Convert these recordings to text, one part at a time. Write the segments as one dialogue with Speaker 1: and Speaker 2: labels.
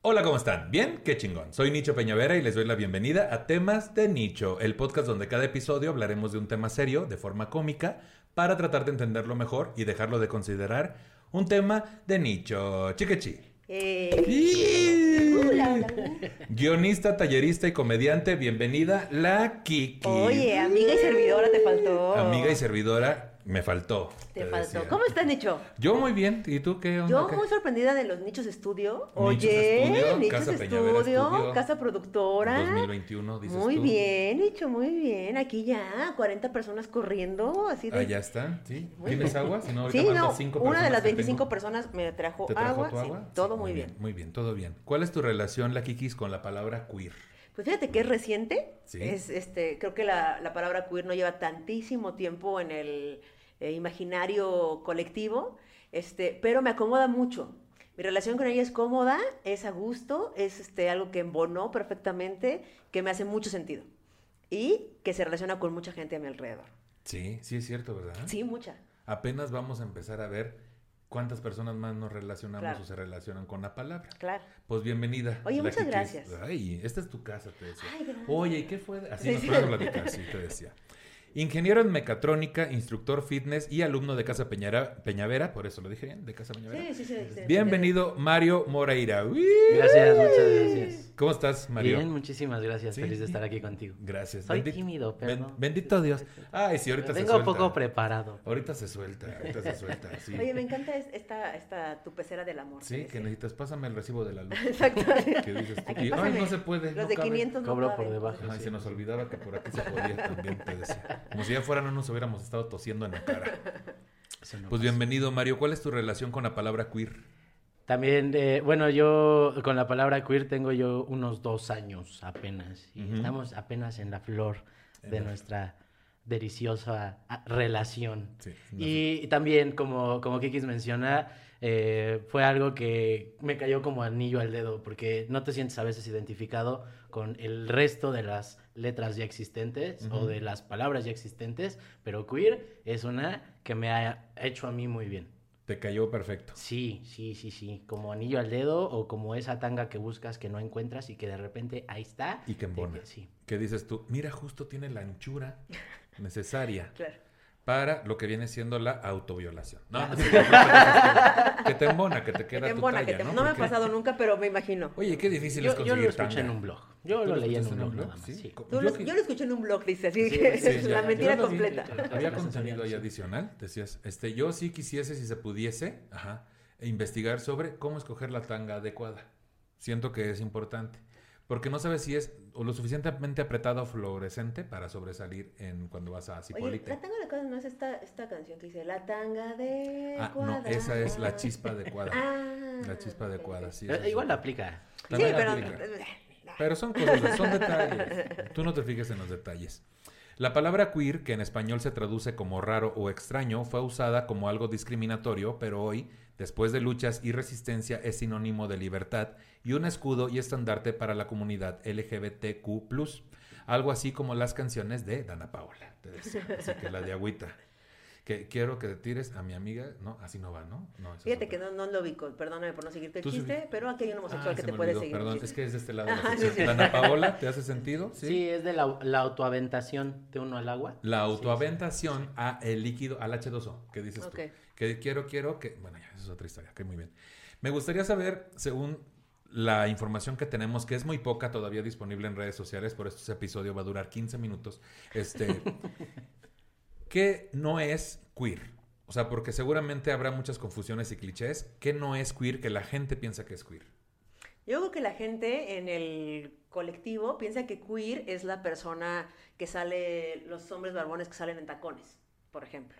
Speaker 1: Hola, ¿cómo están? ¿Bien? Qué chingón. Soy Nicho Peñavera y les doy la bienvenida a Temas de Nicho, el podcast donde cada episodio hablaremos de un tema serio, de forma cómica, para tratar de entenderlo mejor y dejarlo de considerar un tema de nicho. Chiquechi.
Speaker 2: Eh, hola, hola.
Speaker 1: Guionista, tallerista y comediante, bienvenida, la Kiki.
Speaker 2: Oye, amiga y servidora te faltó.
Speaker 1: Amiga y servidora, me faltó.
Speaker 2: Te
Speaker 1: te
Speaker 2: faltó.
Speaker 1: decía.
Speaker 2: ¿Cómo estás, Nicho?
Speaker 1: Yo muy bien. ¿Y tú qué onda?
Speaker 2: Yo
Speaker 1: ¿Qué?
Speaker 2: muy sorprendida de los nichos estudio.
Speaker 1: Nichos
Speaker 2: Oye,
Speaker 1: Estudio,
Speaker 2: nichos
Speaker 1: Casa
Speaker 2: estudio,
Speaker 1: Estudio.
Speaker 2: casa productora.
Speaker 1: 2021, dices
Speaker 2: Muy
Speaker 1: tú.
Speaker 2: bien, Nicho, muy bien. Aquí ya, 40 personas corriendo, así de...
Speaker 1: Ah, ya está, sí. ¿Tienes
Speaker 2: bien.
Speaker 1: agua? Si no, ahorita
Speaker 2: Sí, no,
Speaker 1: cinco
Speaker 2: una de las
Speaker 1: que
Speaker 2: 25
Speaker 1: tengo.
Speaker 2: personas me trajo,
Speaker 1: ¿Te trajo
Speaker 2: agua.
Speaker 1: tu agua?
Speaker 2: Sí, todo
Speaker 1: Sí,
Speaker 2: muy bien.
Speaker 1: Muy bien, todo bien. ¿Cuál es tu relación, la Kikis, con la palabra queer?
Speaker 2: Pues fíjate que es reciente.
Speaker 1: Sí.
Speaker 2: Es, este, creo que la, la palabra queer no lleva tantísimo tiempo en el eh, imaginario colectivo, este, pero me acomoda mucho. Mi relación con ella es cómoda, es a gusto, es este, algo que embonó perfectamente, que me hace mucho sentido. Y que se relaciona con mucha gente a mi alrededor.
Speaker 1: Sí, sí es cierto, ¿verdad?
Speaker 2: Sí, mucha.
Speaker 1: Apenas vamos a empezar a ver cuántas personas más nos relacionamos
Speaker 2: Claro.
Speaker 1: o se relacionan con la palabra.
Speaker 2: Claro.
Speaker 1: Pues bienvenida.
Speaker 2: Oye, muchas gracias.
Speaker 1: Ay, esta es tu casa, te decía.
Speaker 2: Ay, gracias.
Speaker 1: Oye, ¿y qué fue? Así
Speaker 2: Sí,
Speaker 1: nos
Speaker 2: sí.
Speaker 1: platicar, sí, te decía. Ingeniero en mecatrónica, instructor fitness y alumno de Casa Peñara- Peñavera, por eso lo dije bien, de Casa Peñavera.
Speaker 2: Sí, sí, sí. sí, sí.
Speaker 1: Bienvenido, Mario Moreira. Uy.
Speaker 3: Gracias, muchas gracias.
Speaker 1: ¿Cómo estás, Mario?
Speaker 3: Bien, muchísimas gracias.
Speaker 1: Sí.
Speaker 3: Feliz de estar aquí contigo.
Speaker 1: Gracias.
Speaker 3: Soy
Speaker 1: Bendi-
Speaker 3: tímido, pero
Speaker 1: ben-. Bendito Dios. Ay, sí, ahorita se
Speaker 3: Vengo
Speaker 1: suelta.
Speaker 3: poco preparado.
Speaker 1: Ahorita se suelta, ahorita se suelta, sí.
Speaker 2: Oye, me encanta es- esta, esta tu pecera del amor.
Speaker 1: Sí, que necesitas, pásame el recibo de la luz.
Speaker 2: Exacto.
Speaker 1: Que dices tú,
Speaker 2: Aquí,
Speaker 1: y, ay, no se puede,
Speaker 2: Los
Speaker 1: no
Speaker 2: de
Speaker 1: cabe".
Speaker 2: 500 no
Speaker 3: Cobro por debajo.
Speaker 1: Ay, se nos olvidaba que por aquí se podía también, te decía. Como si ya fuera no nos hubiéramos estado tosiendo en la cara.
Speaker 3: No
Speaker 1: Pues
Speaker 3: pasa.
Speaker 1: bienvenido, Mario. ¿Cuál es tu relación con la palabra queer?
Speaker 3: También, eh, bueno, yo con la palabra queer tengo yo unos dos años apenas. Y estamos apenas en la flor
Speaker 1: En
Speaker 3: de
Speaker 1: la-
Speaker 3: nuestra deliciosa ah, relación.
Speaker 1: Sí,
Speaker 3: Y también, como, como Kikis menciona, eh, fue algo que me cayó como anillo al dedo, porque no te sientes a veces identificado con el resto de las letras ya existentes o de las palabras ya existentes, pero queer es una que me ha hecho a mí muy bien.
Speaker 1: Te cayó perfecto.
Speaker 3: Sí, sí, sí, sí, como anillo al dedo o como esa tanga que buscas que no encuentras y que de repente ahí está.
Speaker 1: Y que
Speaker 3: Te-
Speaker 1: embona.
Speaker 3: Sí.
Speaker 1: ¿Qué dices tú? Mira, justo tiene la anchura necesaria
Speaker 2: Claro.
Speaker 1: Para lo que viene siendo la autoviolación. No, no, sí, no, no, que te embona, que te
Speaker 2: Que
Speaker 1: queda tu talla,
Speaker 2: que te-
Speaker 1: ¿no?
Speaker 2: No, me ha pasado nunca, pero me imagino.
Speaker 1: Oye, qué difícil
Speaker 3: Yo,
Speaker 1: es
Speaker 3: yo
Speaker 1: conseguir
Speaker 3: lo escuché en un blog. Yo
Speaker 1: ¿Tú
Speaker 3: lo leí en un blog nada más.
Speaker 1: Sí.
Speaker 3: sí.
Speaker 1: Co-
Speaker 2: Tú lo-
Speaker 1: que-
Speaker 2: yo lo escuché en un blog, dice, así
Speaker 3: Sí,
Speaker 2: que
Speaker 3: sí,
Speaker 2: es la mentira
Speaker 1: yo lo vi.
Speaker 2: completa.
Speaker 1: Había contenido ahí adicional. Decías, este, yo sí quisiese, si se pudiese, ajá, e investigar sobre cómo escoger la tanga adecuada. Siento que es importante. Porque no sabes si es o lo suficientemente apretado o fluorescente para sobresalir en cuando vas a
Speaker 2: Oye,
Speaker 1: Cipolite.
Speaker 2: la tanga de cuadra no es esta, esta canción que dice La tanga de
Speaker 1: Ah, no,
Speaker 2: cuadra.
Speaker 1: esa es la chispa adecuada.
Speaker 2: Ah,
Speaker 1: La chispa sí.
Speaker 3: Eh,
Speaker 1: es
Speaker 3: igual
Speaker 1: otra.
Speaker 3: aplica.
Speaker 2: Sí, pero...
Speaker 1: aplica. Pero son cosas, son detalles. Tú no te fijes en los detalles. La palabra queer, que en español se traduce como raro o extraño, fue usada como algo discriminatorio, pero hoy, después de luchas y resistencia, es sinónimo de libertad y un escudo y estandarte para la comunidad LGBTQ+. Algo así como las canciones de Dana Paola, te decía. Así que la de agüita. Que quiero que te tires a mi amiga. No, así no va, ¿no? no es
Speaker 2: Fíjate que no, no lo ubico, perdóname por no seguirte el chiste,
Speaker 1: vi-
Speaker 2: pero aquí hay un homosexual
Speaker 1: Ah,
Speaker 2: que te puede
Speaker 1: olvidó,
Speaker 2: seguir.
Speaker 1: Perdón, es que es de este lado.
Speaker 2: Ajá, sí.
Speaker 1: Dana Paola, ¿te hace sentido?
Speaker 3: Sí, es de la, la autoaventación de uno al agua.
Speaker 1: La autoaventación a el líquido, al H2O, ¿qué dices
Speaker 2: Ok.
Speaker 1: tú? Que quiero, quiero, que... Bueno, ya, eso es otra historia, que muy bien. Me gustaría saber, según la información que tenemos, que es muy poca todavía disponible en redes sociales, por eso este episodio va a durar 15 minutos, este... ¿Qué no es queer? O sea, porque seguramente habrá muchas confusiones y clichés. ¿Qué no es queer que la gente piensa que es queer?
Speaker 2: Yo creo que la gente en el colectivo piensa que queer es la persona que sale, los hombres barbones que salen en tacones, por ejemplo.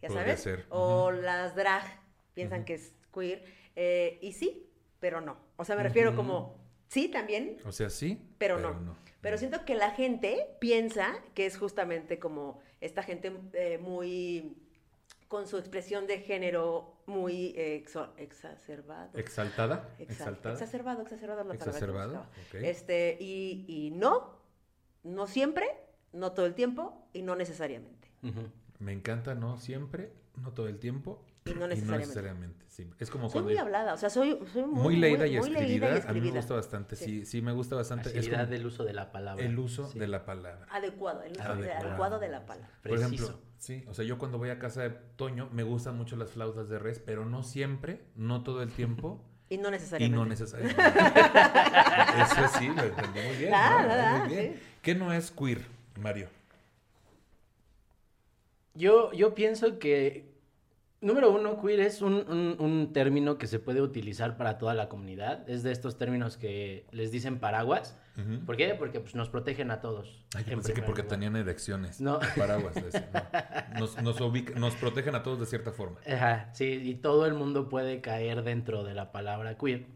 Speaker 2: ¿Ya
Speaker 1: Podría
Speaker 2: sabes?
Speaker 1: ser,
Speaker 2: O las drag piensan que es queer. eh, y sí, pero no. O sea, me refiero como, sí, también,
Speaker 1: O sea, sí,
Speaker 2: Pero no. Pero siento que la gente piensa que es justamente como esta gente eh, muy con su expresión de género muy eh, exo- exacerbado.
Speaker 1: ¿Exaltada?
Speaker 2: Exa-
Speaker 1: ¿Exaltada?
Speaker 2: Exacerbado, exacerbado la
Speaker 1: Exacerbado.
Speaker 2: Este, y, y no, no siempre, no todo el tiempo y no necesariamente.
Speaker 1: Me encanta, no siempre, no todo el tiempo.
Speaker 2: Y no necesariamente.
Speaker 1: sí. Es como
Speaker 2: Soy
Speaker 1: cuando...
Speaker 2: muy hablada, o sea, soy, soy muy,
Speaker 1: muy leída y,
Speaker 2: muy
Speaker 1: escribida.
Speaker 2: leída y
Speaker 1: A mí me gusta bastante, sí,
Speaker 2: Sí.
Speaker 1: sí, me gusta bastante. Es
Speaker 3: Facilidad
Speaker 1: como
Speaker 3: del uso de la palabra.
Speaker 1: el uso
Speaker 3: Sí.
Speaker 1: de la palabra.
Speaker 2: Adecuado, el uso de-
Speaker 1: Adecuado.
Speaker 2: adecuado de la palabra.
Speaker 1: Por ejemplo,
Speaker 3: Preciso.
Speaker 1: sí, o sea, yo cuando voy a casa de Toño me gustan mucho las flautas de res, pero no siempre, no todo el tiempo
Speaker 2: Y no
Speaker 1: y
Speaker 2: necesariamente.
Speaker 1: no necesariamente. Eso sí, lo entendí muy bien.
Speaker 2: Ah,
Speaker 1: ¿no?
Speaker 2: ah,
Speaker 1: Muy bien.
Speaker 2: sí.
Speaker 1: ¿Qué no es queer, Mario?
Speaker 3: Yo, yo pienso que, número uno, queer es un, un- un término que se puede utilizar para toda la comunidad. Es de estos términos que les dicen paraguas. ¿Por qué? Porque pues, nos protegen a todos.
Speaker 1: Ay, yo
Speaker 3: en
Speaker 1: pensé que porque
Speaker 3: lugar.
Speaker 1: tenían erecciones.
Speaker 3: No.
Speaker 1: Paraguas. no. Nos, nos, ubica- nos protegen a todos de cierta forma.
Speaker 3: Ajá, sí, y todo el mundo puede caer dentro de la palabra queer.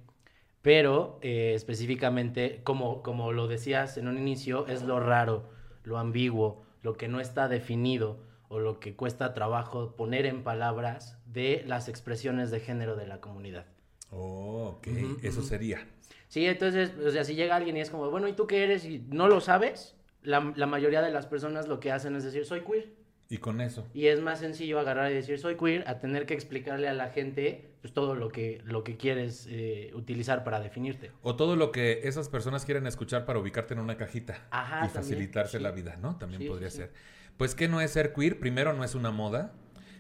Speaker 3: Pero eh, específicamente, como, como lo decías en un inicio, es lo raro, lo ambiguo, lo que no está definido o lo que cuesta trabajo poner en palabras de las expresiones de género de la comunidad.
Speaker 1: Oh, ok. Eso sería.
Speaker 3: Sí, entonces, o sea, si llega alguien y es como, bueno, ¿y tú qué eres? Y no lo sabes, la, la mayoría de las personas lo que hacen es decir, soy queer.
Speaker 1: Y con eso.
Speaker 3: Y es más sencillo agarrar y decir soy queer a tener que explicarle a la gente pues, todo lo que, lo que quieres eh, utilizar para definirte.
Speaker 1: O todo lo que esas personas quieren escuchar para ubicarte en una cajita
Speaker 3: Ajá,
Speaker 1: y
Speaker 3: también,
Speaker 1: facilitarse
Speaker 3: sí.
Speaker 1: la vida, ¿no? También
Speaker 3: Sí,
Speaker 1: podría
Speaker 3: sí.
Speaker 1: ser. Pues, ¿qué no es ser queer? Primero, no es una moda.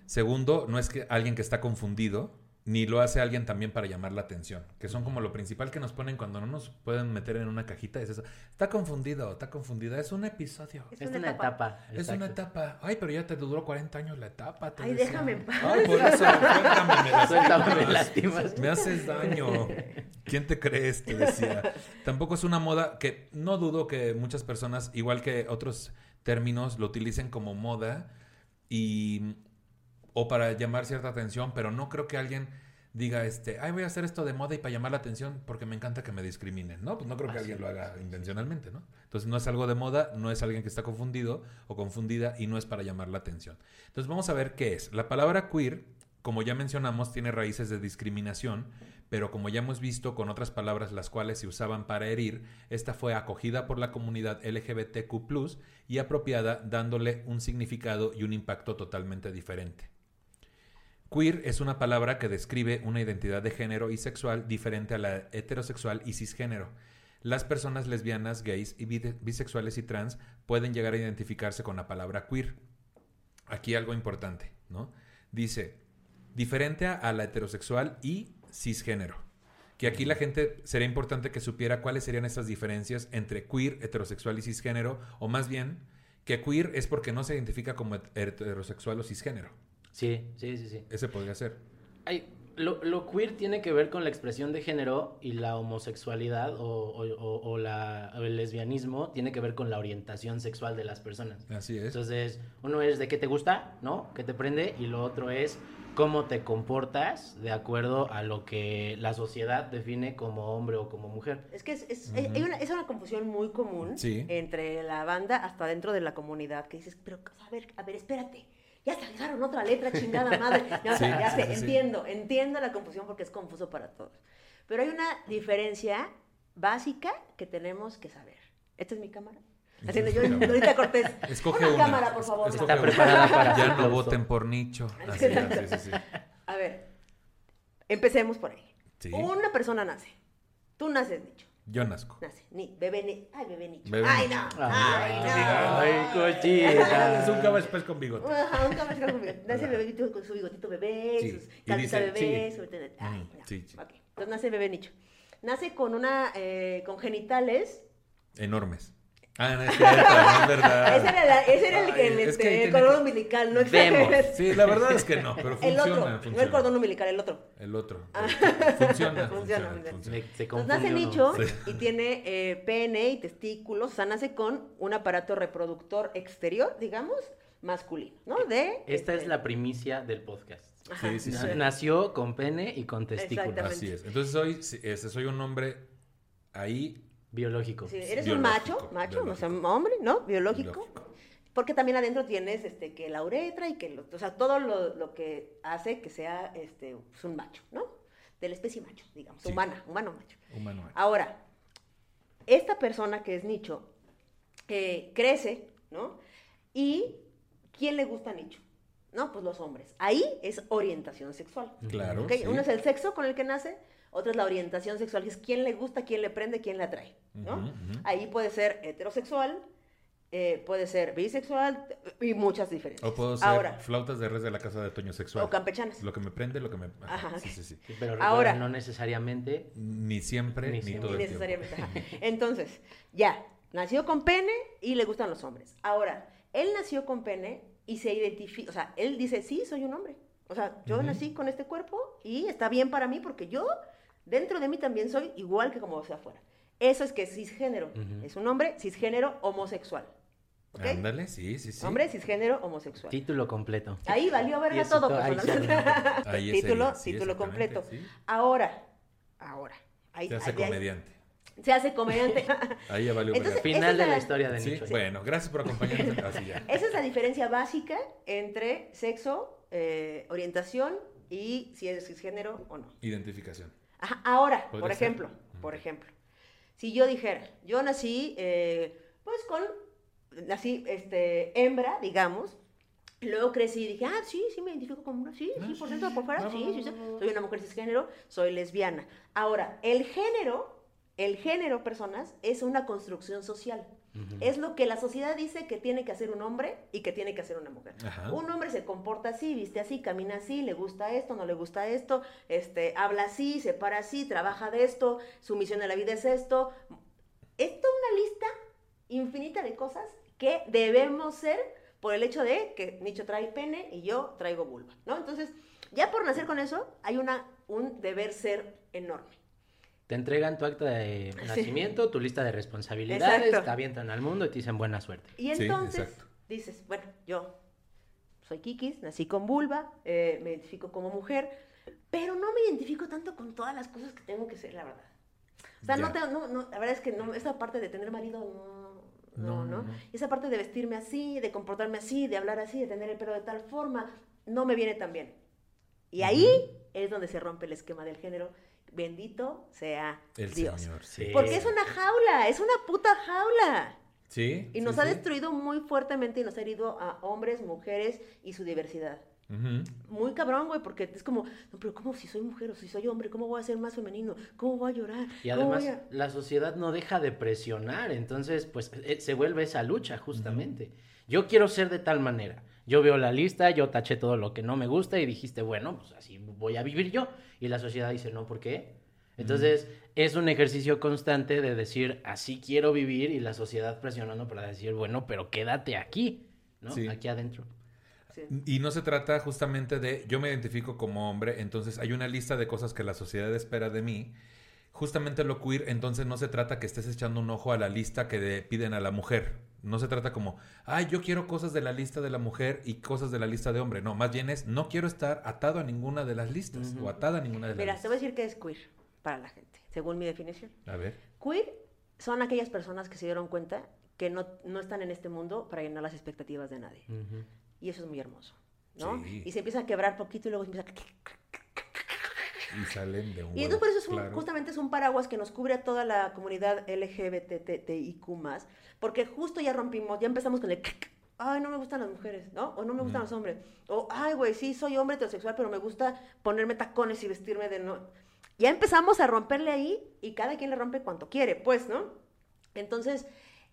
Speaker 1: Segundo, no es que alguien que está confundido, ni lo hace alguien también para llamar la atención, que son como lo principal que nos ponen cuando no nos pueden meter en una cajita, es eso. Está confundido, está confundida, es un episodio.
Speaker 2: Es
Speaker 3: Es
Speaker 2: una etapa.
Speaker 3: etapa.
Speaker 1: Es una etapa. Ay, pero ya te duró 40 años la etapa. te
Speaker 2: Ay,
Speaker 1: decía.
Speaker 2: déjame en paz.
Speaker 1: Ay, por eso, suéltame, me
Speaker 3: Suéltame, me
Speaker 1: lastimas.
Speaker 3: lastimas.
Speaker 1: Me haces daño. ¿Quién te crees? Te decía. Tampoco es una moda que no dudo que muchas personas, igual que otros términos, lo utilicen como moda y o para llamar cierta atención, pero no creo que alguien diga este, ay, voy a hacer esto de moda y para llamar la atención porque me encanta que me discriminen, ¿no? Pues no creo que
Speaker 3: Así
Speaker 1: alguien lo haga intencionalmente, ¿no? Entonces no es algo de moda, no es alguien que está confundido o confundida y no es para llamar la atención. Entonces vamos a ver qué es. La palabra queer, como ya mencionamos, tiene raíces de discriminación, pero como ya hemos visto con otras palabras las cuales se usaban para herir, esta fue acogida por la comunidad LGBTQ y apropiada dándole un significado y un impacto totalmente diferente. Queer es una palabra que describe una identidad de género y sexual diferente a la heterosexual y cisgénero. Las personas lesbianas, gays y bisexuales y trans pueden llegar a identificarse con la palabra queer. Aquí algo importante, ¿no? Dice, diferente a la heterosexual y cisgénero. Que aquí la gente sería importante que supiera cuáles serían estas diferencias entre queer, heterosexual y cisgénero, o más bien, que queer es porque no se identifica como het- heterosexual o cisgénero.
Speaker 3: Sí, sí, sí, sí.
Speaker 1: Ese podría ser.
Speaker 3: Ay, lo, lo queer tiene que ver con la expresión de género y la homosexualidad o, o- o- o la, o el lesbianismo tiene que ver con la orientación sexual de las personas.
Speaker 1: Así es.
Speaker 3: Entonces, uno es de qué te gusta, ¿no? ¿Qué te prende? Y lo otro es cómo te comportas de acuerdo a lo que la sociedad define como hombre o como mujer.
Speaker 2: Es que es, es,
Speaker 1: Ujú.
Speaker 2: hay una, es una confusión muy común
Speaker 1: Sí.
Speaker 2: entre la banda hasta dentro de la comunidad que dices, pero a ver, a ver, espérate. Ya se agregaron otra letra, chingada madre. No,
Speaker 1: Sí,
Speaker 2: ya
Speaker 1: sí,
Speaker 2: sé,
Speaker 1: sí, sí.
Speaker 2: entiendo, entiendo la confusión porque es confuso para todos. Pero hay una diferencia básica que tenemos que saber. ¿Esta es mi cámara? Haciendo yo, Cortés.
Speaker 1: Escoge
Speaker 2: una
Speaker 1: una.
Speaker 2: cámara, por favor.
Speaker 1: Escoge
Speaker 3: Está
Speaker 1: una.
Speaker 3: preparada para
Speaker 1: Ya no voten por nicho. Así, así, sí, sí.
Speaker 2: A ver, empecemos por ahí.
Speaker 1: Sí.
Speaker 2: Una persona nace. Tú naces, Nicho.
Speaker 1: Yo nazco.
Speaker 2: Nace. Ni, bebé, ni, ay, bebé Nicho.
Speaker 1: Bebé
Speaker 2: ay,
Speaker 1: Nicho.
Speaker 2: no. Ay, no.
Speaker 3: Ay, cochina.
Speaker 1: Es un caballo pues con bigote.
Speaker 2: Ajá, un caballo con bigote. Nace el bebito con su bigotito bebé,
Speaker 1: Sí,
Speaker 2: sus
Speaker 1: dice,
Speaker 2: bebé,
Speaker 1: sí.
Speaker 2: su... Ay,
Speaker 1: Mm,
Speaker 2: no.
Speaker 1: sí, sí.
Speaker 2: Ok, Entonces nace bebé nicho. Nace con una, eh, con genitales
Speaker 1: Enormes. Ah, no es cierto, no es verdad.
Speaker 2: Ese era, la- ese era el, el, este, el cordón
Speaker 1: que-
Speaker 2: umbilical, no
Speaker 3: Vemos.
Speaker 2: exageres.
Speaker 1: Sí, la verdad es que no, pero
Speaker 2: El
Speaker 1: funciona.
Speaker 2: otro, no el cordón umbilical, el otro.
Speaker 1: El otro.
Speaker 2: Ah.
Speaker 1: Funciona,
Speaker 2: Funciona,
Speaker 1: funciona,
Speaker 2: Entonces nace nicho
Speaker 3: ¿no?
Speaker 1: Sí.
Speaker 2: y tiene eh, pene y testículos, o sea, nace con un aparato reproductor exterior, digamos, masculino, ¿no? De...
Speaker 3: Esta es
Speaker 2: este,
Speaker 3: la primicia del podcast.
Speaker 1: Sí, sí, sí.
Speaker 3: Na- Nació con pene y con testículos.
Speaker 1: Así es. Entonces soy, sí, soy un hombre ahí
Speaker 3: Biológico.
Speaker 2: Sí, eres
Speaker 1: Biológico,
Speaker 2: un macho, macho, o sea,
Speaker 1: biológico.
Speaker 2: hombre, ¿no? Biológico.
Speaker 1: biológico.
Speaker 2: Porque también adentro tienes este, que la uretra y que, lo- o sea, todo lo, lo que hace que sea este, pues, un macho, ¿no? De la especie macho, digamos,
Speaker 1: Sí.
Speaker 2: humana, humano macho.
Speaker 1: humano.
Speaker 2: Ahora, esta persona que es nicho eh, crece, ¿no? Y ¿quién le gusta a nicho? No, pues los hombres. Ahí es orientación sexual.
Speaker 1: Claro.
Speaker 2: ¿ok?
Speaker 1: sí.
Speaker 2: Uno es el sexo con el que nace, otro es la orientación sexual, que es quién le gusta, quién le prende, quién le atrae, ¿no?
Speaker 1: Ujú, ujú.
Speaker 2: Ahí puede ser heterosexual, eh, puede ser bisexual y muchas diferencias.
Speaker 1: O puedo ser
Speaker 2: Ahora,
Speaker 1: flautas de res de la casa de Toño sexual.
Speaker 2: o campechanas.
Speaker 1: Lo que me prende, lo que me. Ajá,
Speaker 2: Ajá,
Speaker 1: sí, sí, sí.
Speaker 3: Sí, Pero
Speaker 2: Ahora-
Speaker 3: no necesariamente.
Speaker 1: Ni siempre,
Speaker 3: Ni
Speaker 1: ni,
Speaker 3: siempre.
Speaker 1: todo el tiempo.
Speaker 2: Necesariamente. Entonces, ya, nació con pene y le gustan los hombres. Ahora, él nació con pene y se identifica, o sea, él dice, sí, soy un hombre. O sea, yo
Speaker 1: Ujú.
Speaker 2: nací con este cuerpo y está bien para mí porque yo, dentro de mí también soy igual que como sea afuera. Eso es que es cisgénero. Es un hombre cisgénero homosexual. ¿Ok?
Speaker 1: Ándale, sí, sí, sí.
Speaker 2: Hombre cisgénero homosexual.
Speaker 3: Título completo.
Speaker 2: Ahí valió verga
Speaker 3: Diosito,
Speaker 2: todo,
Speaker 3: ahí.
Speaker 1: Ahí
Speaker 2: título,
Speaker 1: sí,
Speaker 2: título completo.
Speaker 1: sí.
Speaker 2: Ahora, ahora. Ahí,
Speaker 1: Se hace comediante.
Speaker 2: Se hace comediante.
Speaker 1: Ahí ya valió
Speaker 2: Entonces,
Speaker 1: verga.
Speaker 3: Final de
Speaker 2: es
Speaker 3: la
Speaker 2: la-
Speaker 3: historia de
Speaker 1: Sí,
Speaker 3: Nicho.
Speaker 1: bueno, gracias por acompañarnos. Así ya.
Speaker 2: Esa es la diferencia básica entre sexo, eh, orientación y si es cisgénero o no.
Speaker 1: Identificación.
Speaker 2: Ajá, Ahora,
Speaker 1: ¿Podría
Speaker 2: por
Speaker 1: ser?
Speaker 2: ejemplo, por ejemplo, si yo dijera, yo nací, eh, pues con, nací, este, hembra, digamos, luego crecí y dije, ah, sí, sí me identifico como una, sí, sí, por dentro, por fuera, sí, sí, sí, soy una mujer cisgénero, soy lesbiana. Ahora, el género, el género, personas, es una construcción social. Es lo que la sociedad dice que tiene que hacer un hombre y que tiene que hacer una mujer.
Speaker 1: Ajá.
Speaker 2: Un hombre se comporta así, viste así, camina así, le gusta esto, no le gusta esto, este, habla así, se para así, trabaja de esto, su misión en la vida es esto. Es toda una lista infinita de cosas que debemos ser por el hecho de que Nicho trae pene y yo traigo vulva, ¿no? Entonces, ya por nacer con eso, hay una, un deber ser enorme.
Speaker 3: Te entregan tu acta de nacimiento, tu lista de responsabilidades,
Speaker 2: Exacto.
Speaker 3: te avientan al mundo y te dicen buena suerte.
Speaker 2: Y
Speaker 1: Sí,
Speaker 2: entonces
Speaker 1: exacto.
Speaker 2: dices, bueno, yo soy Kikis, nací con vulva, eh, me identifico como mujer, pero no me identifico tanto con todas las cosas que tengo que ser, la verdad. O sea, no tengo, no, no, la verdad es que no, esa parte de tener marido, no, no,
Speaker 1: No,
Speaker 2: no.
Speaker 1: no.
Speaker 2: Esa parte de vestirme así, de comportarme así, de hablar así, de tener el pelo de tal forma, no me viene tan bien. Y ahí es donde se rompe el esquema del género. Bendito sea
Speaker 1: El
Speaker 2: Dios.
Speaker 1: Señor. Sí.
Speaker 2: Porque es una jaula, es una puta jaula.
Speaker 1: Sí.
Speaker 2: Y
Speaker 1: sí,
Speaker 2: nos ha
Speaker 1: sí.
Speaker 2: destruido muy fuertemente y nos ha herido a hombres, mujeres y su diversidad. Muy cabrón, güey, porque es como, no, pero ¿cómo si soy mujer o si soy hombre? ¿Cómo voy a ser más femenino? ¿Cómo voy a llorar?
Speaker 3: Y
Speaker 2: ¿Cómo
Speaker 3: además
Speaker 2: voy a-?"
Speaker 3: la sociedad no deja de presionar, entonces pues eh, se vuelve esa lucha justamente. Yo quiero ser de tal manera. Yo veo la lista, yo taché todo lo que no me gusta y dijiste, bueno, pues así voy a vivir yo. Y la sociedad dice, no, ¿por qué? Entonces es un ejercicio constante de decir, así quiero vivir y la sociedad presionando para decir, bueno, pero quédate aquí, ¿no?
Speaker 1: Sí.
Speaker 3: Aquí adentro.
Speaker 2: Sí.
Speaker 1: Y no se trata justamente de yo me identifico como hombre, entonces hay una lista de cosas que la sociedad espera de mí. Justamente lo queer, entonces no se trata que estés echando un ojo a la lista que le piden a la mujer. No se trata como, ay, yo quiero cosas de la lista de la mujer y cosas de la lista de hombre. No, más bien es, no quiero estar atado a ninguna de las listas
Speaker 3: Ujú.
Speaker 1: o atada a ninguna de las
Speaker 2: Mira, te voy a
Speaker 1: listas.
Speaker 2: decir que es queer para la gente, según mi definición.
Speaker 1: A ver.
Speaker 2: Queer son aquellas personas que se dieron cuenta que no, no están en este mundo para llenar las expectativas de nadie.
Speaker 3: Ujú.
Speaker 2: Y eso es muy hermoso, ¿no?
Speaker 1: Sí.
Speaker 2: Y se empieza a quebrar poquito y luego se empieza a...
Speaker 1: Y salen de un
Speaker 2: Y entonces por eso es un-
Speaker 1: claro.
Speaker 2: justamente es un paraguas que nos cubre a toda la comunidad LGBTIQ+, porque justo ya rompimos, ya empezamos con el... Ay, no me gustan las mujeres, ¿no? O no me gustan
Speaker 1: Mm.
Speaker 2: los hombres. O, ay, güey, sí, soy hombre heterosexual, pero me gusta ponerme tacones y vestirme de no... Ya empezamos a romperle ahí y cada quien le rompe cuanto quiere, pues, ¿no? Entonces,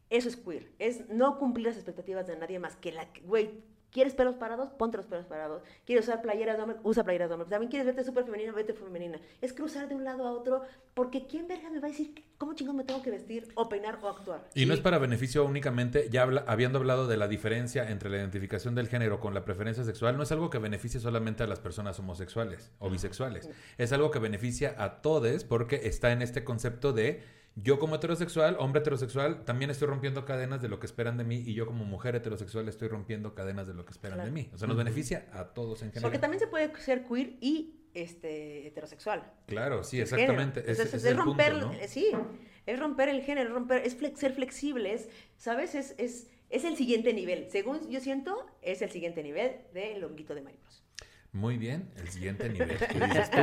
Speaker 2: eso es queer. Es no cumplir las expectativas de nadie más que la... que- Güey, ¿Quieres pelos parados? Ponte los pelos parados. ¿Quieres usar playeras de hombre? Usa playeras de hombre. También quieres verte súper femenina, vete femenina. Es cruzar de un lado a otro, porque ¿quién verga me va a decir cómo chingón me tengo que vestir o peinar o actuar?
Speaker 1: Y no es para beneficio únicamente, ya habla- habiendo hablado de la diferencia entre la identificación del género con la preferencia sexual, no es algo que beneficie solamente a las personas homosexuales o bisexuales. Es algo que beneficia a todos porque está en este concepto de yo como heterosexual, hombre heterosexual, también estoy rompiendo cadenas de lo que esperan de mí y yo como mujer heterosexual estoy rompiendo cadenas de lo que esperan
Speaker 2: Claro.
Speaker 1: de mí. O sea, nos beneficia a todos en general.
Speaker 2: Porque también se puede ser queer y este, heterosexual.
Speaker 1: Claro, sí,
Speaker 2: Es
Speaker 1: exactamente.
Speaker 2: Entonces,
Speaker 1: es punto,
Speaker 2: romper,
Speaker 1: ¿no?
Speaker 2: sí, es romper el género, es romper, es flex- ser flexibles, ¿sabes? Es, es, es el siguiente nivel. Según yo siento, es el siguiente nivel del longuito de Mario Bros.
Speaker 1: Muy bien, el siguiente nivel. ¿Qué dices tú?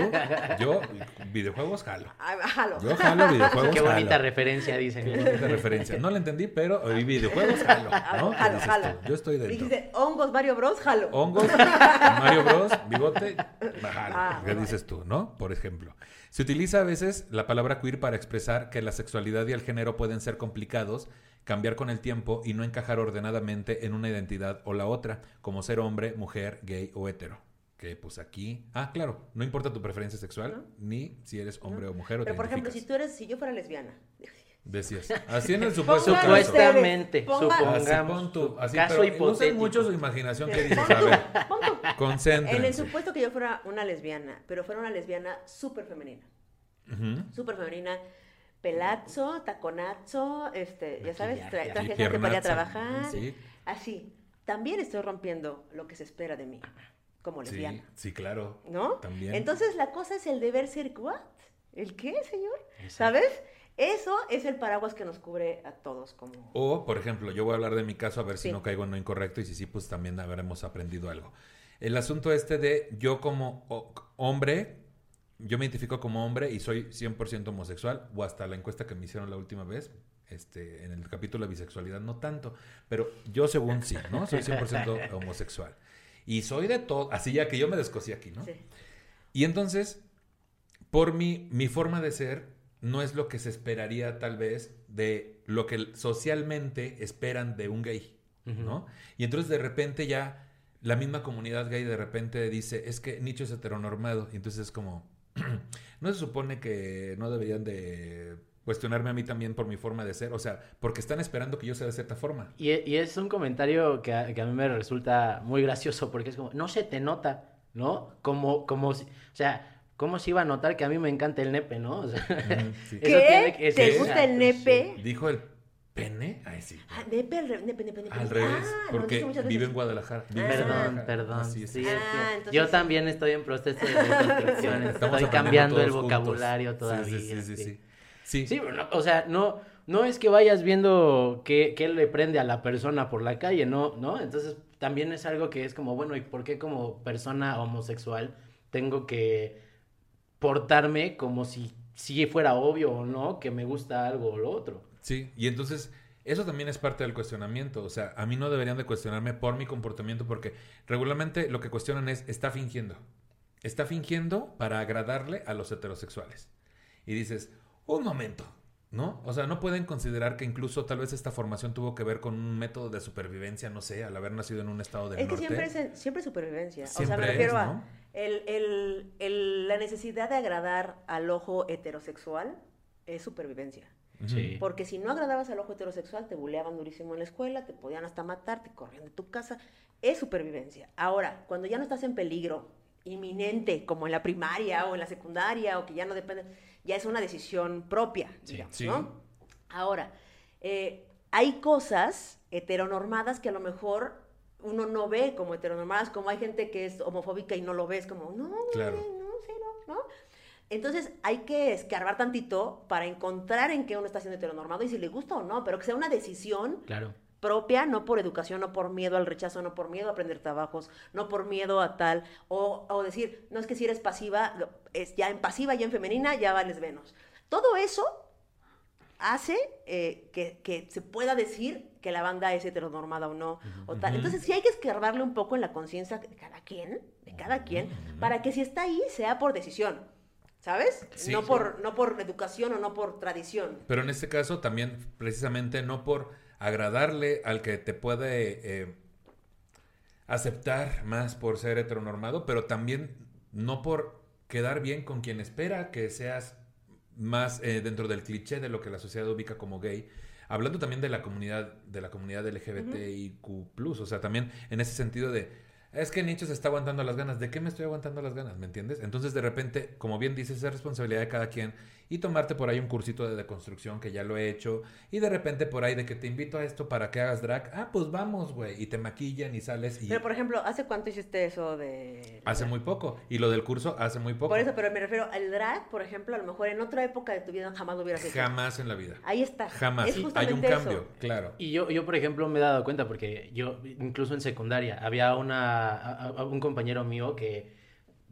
Speaker 1: Yo, videojuegos, jalo.
Speaker 2: Ah, jalo.
Speaker 1: Yo jalo videojuegos,
Speaker 3: Qué bonita
Speaker 1: jalo.
Speaker 3: referencia, dicen.
Speaker 1: Qué bonita referencia. No la entendí, pero hoy videojuegos, jalo. ¿no? ¿Qué
Speaker 2: Jalo, jalo.
Speaker 1: tú? Yo estoy dentro.
Speaker 2: Dijiste, hongos Mario Bros, jalo.
Speaker 1: Hongos, Mario Bros, bigote, jalo.
Speaker 2: Ah,
Speaker 1: ¿Qué dices tú, no? Por ejemplo. Se utiliza a veces la palabra queer para expresar que la sexualidad y el género pueden ser complicados, cambiar con el tiempo y no encajar ordenadamente en una identidad o la otra, como ser hombre, mujer, gay o hetero. Que pues aquí, ah, claro, no importa tu preferencia sexual, ni si eres hombre o mujer o te
Speaker 2: Pero por ejemplo, si tú eres, si yo fuera lesbiana,
Speaker 1: Decías. Así en el supuesto.
Speaker 3: Supuestamente, supongamos.
Speaker 1: pon tu, así,
Speaker 3: caso
Speaker 1: pero usen
Speaker 3: hipotético.
Speaker 1: mucho su imaginación que
Speaker 2: Pon
Speaker 1: dices, a ver,
Speaker 2: tú. En el
Speaker 1: concéntrense.
Speaker 2: supuesto que yo fuera una lesbiana, pero fuera una lesbiana súper femenina.
Speaker 1: Ujú.
Speaker 2: Súper femenina. Pelazo, taconazo, este, ya sabes, tra traje que para ir a trabajar.
Speaker 1: sí.
Speaker 2: Así. También estoy rompiendo lo que se espera de mí como
Speaker 1: Sí,
Speaker 2: lesbiana.
Speaker 1: sí, claro.
Speaker 2: ¿No?
Speaker 1: También.
Speaker 2: Entonces la cosa es el deber ser what? ¿El qué, señor?
Speaker 3: Exacto.
Speaker 2: ¿Sabes? Eso es el paraguas que nos cubre a todos como...
Speaker 1: O, por ejemplo, yo voy a hablar de mi caso a ver si
Speaker 2: Sí.
Speaker 1: no caigo en lo incorrecto y si sí, pues también habremos aprendido algo. El asunto este de yo como hombre, yo me identifico como hombre y soy 100% homosexual, o hasta la encuesta que me hicieron la última vez, este, en el capítulo de bisexualidad, no tanto, pero yo según sí, ¿no? Soy 100% homosexual. Y soy de todo, así ya que yo me descosí aquí, ¿no?
Speaker 2: Sí.
Speaker 1: Y entonces, por mi, mi forma de ser, no es lo que se esperaría tal vez de lo que socialmente esperan de un gay, ¿no? Y entonces de repente ya la misma comunidad gay de repente dice, es que Nicho es heteronormado. Y entonces es como, no se supone que no deberían de cuestionarme a mí también por mi forma de ser, o sea, porque están esperando que yo sea de cierta forma.
Speaker 3: Y, y es un comentario que a, que a mí me resulta muy gracioso porque es como, no se te nota, ¿no? Como, como si, o sea, ¿cómo se iba a notar que a mí me encanta el nepe, ¿no? O sea,
Speaker 1: Mm, sí.
Speaker 3: Eso
Speaker 2: ¿Qué?
Speaker 3: tiene que-
Speaker 2: ¿Te gusta el nepe?
Speaker 1: Dijo el pene, ay sí.
Speaker 2: Ah, nepe, nepe, nepe, nepe.
Speaker 1: Al revés,
Speaker 2: Ah,
Speaker 1: porque
Speaker 2: dije muchas
Speaker 1: vive en Guadalajara. vive en
Speaker 3: Perdón,
Speaker 1: Guadalajara.
Speaker 3: perdón.
Speaker 1: Así es.
Speaker 3: sí,
Speaker 2: Ah,
Speaker 3: es que
Speaker 2: entonces
Speaker 3: yo
Speaker 2: sí.
Speaker 3: también estoy en proceso de deconstrucción.
Speaker 1: Estamos
Speaker 3: estoy cambiando el
Speaker 1: juntos.
Speaker 3: vocabulario
Speaker 1: Sí,
Speaker 3: todavía.
Speaker 1: Sí, sí, sí.
Speaker 3: Sí.
Speaker 1: sí. Sí.
Speaker 3: Sí, pero no, o sea, no, no es que vayas viendo qué, qué le prende a la persona por la calle, ¿no? ¿no? Entonces también es algo que es como, bueno, ¿y por qué como persona homosexual tengo que portarme como si, si fuera obvio o no que me gusta algo o lo otro?
Speaker 1: Sí, y entonces eso también es parte del cuestionamiento. O sea, a mí no deberían de cuestionarme por mi comportamiento porque regularmente lo que cuestionan es, está fingiendo. Está fingiendo para agradarle a los heterosexuales. Y dices, un momento, ¿no? O sea, no pueden considerar que incluso tal vez esta formación tuvo que ver con un método de supervivencia, no sé, al haber nacido en un estado del
Speaker 2: Es que
Speaker 1: norte.
Speaker 2: siempre es, siempre supervivencia. o sea, me
Speaker 1: es,
Speaker 2: refiero a
Speaker 1: ¿no?
Speaker 2: el, el- el- la necesidad de agradar al ojo heterosexual es supervivencia.
Speaker 3: Sí.
Speaker 2: Porque si no agradabas al ojo heterosexual, te buleaban durísimo en la escuela, te podían hasta matar, te corrían de tu casa. Es supervivencia. Ahora, cuando ya no estás en peligro inminente, como en la primaria o en la secundaria, o que ya no depende, ya es una decisión propia,
Speaker 3: Sí,
Speaker 2: digamos,
Speaker 1: sí.
Speaker 2: ¿no? Ahora, eh, hay cosas heteronormadas que a lo mejor uno no ve como heteronormadas, como hay gente que es homofóbica y no lo ves como, no,
Speaker 1: Claro.
Speaker 2: no, cero, ¿no? Entonces hay que escarbar tantito para encontrar en qué uno está siendo heteronormado y si le gusta o no, pero que sea una decisión
Speaker 3: Claro.
Speaker 2: Propia, no por educación, no por miedo al rechazo, no por miedo a aprender trabajos, no por miedo a tal, o, o decir, no es que si eres pasiva, es ya en pasiva, ya en femenina, ya vales menos. Todo eso hace eh, que, que se pueda decir que la banda es heteronormada o no, o tal. Entonces sí hay que escarbarle un poco en la conciencia de cada quien, de cada quien, para que si está ahí sea por decisión, ¿sabes?
Speaker 1: Sí,
Speaker 2: no,
Speaker 1: sí.
Speaker 2: por, no por educación o no por tradición.
Speaker 1: Pero en este caso también, precisamente, no por agradarle al que te puede... eh, aceptar más por ser heteronormado, pero también no por quedar bien con quien espera que seas más eh, dentro del cliché de lo que la sociedad ubica como gay. Hablando también de la comunidad, de la comunidad LGBTIQ+, o sea, también en ese sentido de es que Nicho se está aguantando las ganas. ¿De qué me estoy aguantando las ganas? ¿Me entiendes? Entonces, de repente, como bien dices, es responsabilidad de cada quien y tomarte por ahí un cursito de deconstrucción que ya lo he hecho y de repente por ahí de que te invito a esto para que hagas drag. Ah, pues vamos, güey. Y te maquillan y sales y...
Speaker 2: Pero, por ejemplo, ¿hace cuánto hiciste eso de...?
Speaker 1: Hace muy poco. Y lo del curso hace muy poco.
Speaker 2: Por eso, pero me refiero al drag, por ejemplo, a lo mejor en otra época de tu vida jamás lo hubieras hecho.
Speaker 1: Jamás en la vida.
Speaker 2: Ahí está.
Speaker 1: Jamás. Hay un cambio, claro.
Speaker 3: Y yo, yo, por ejemplo, me he dado cuenta porque yo, incluso en secundaria, había una, un compañero mío que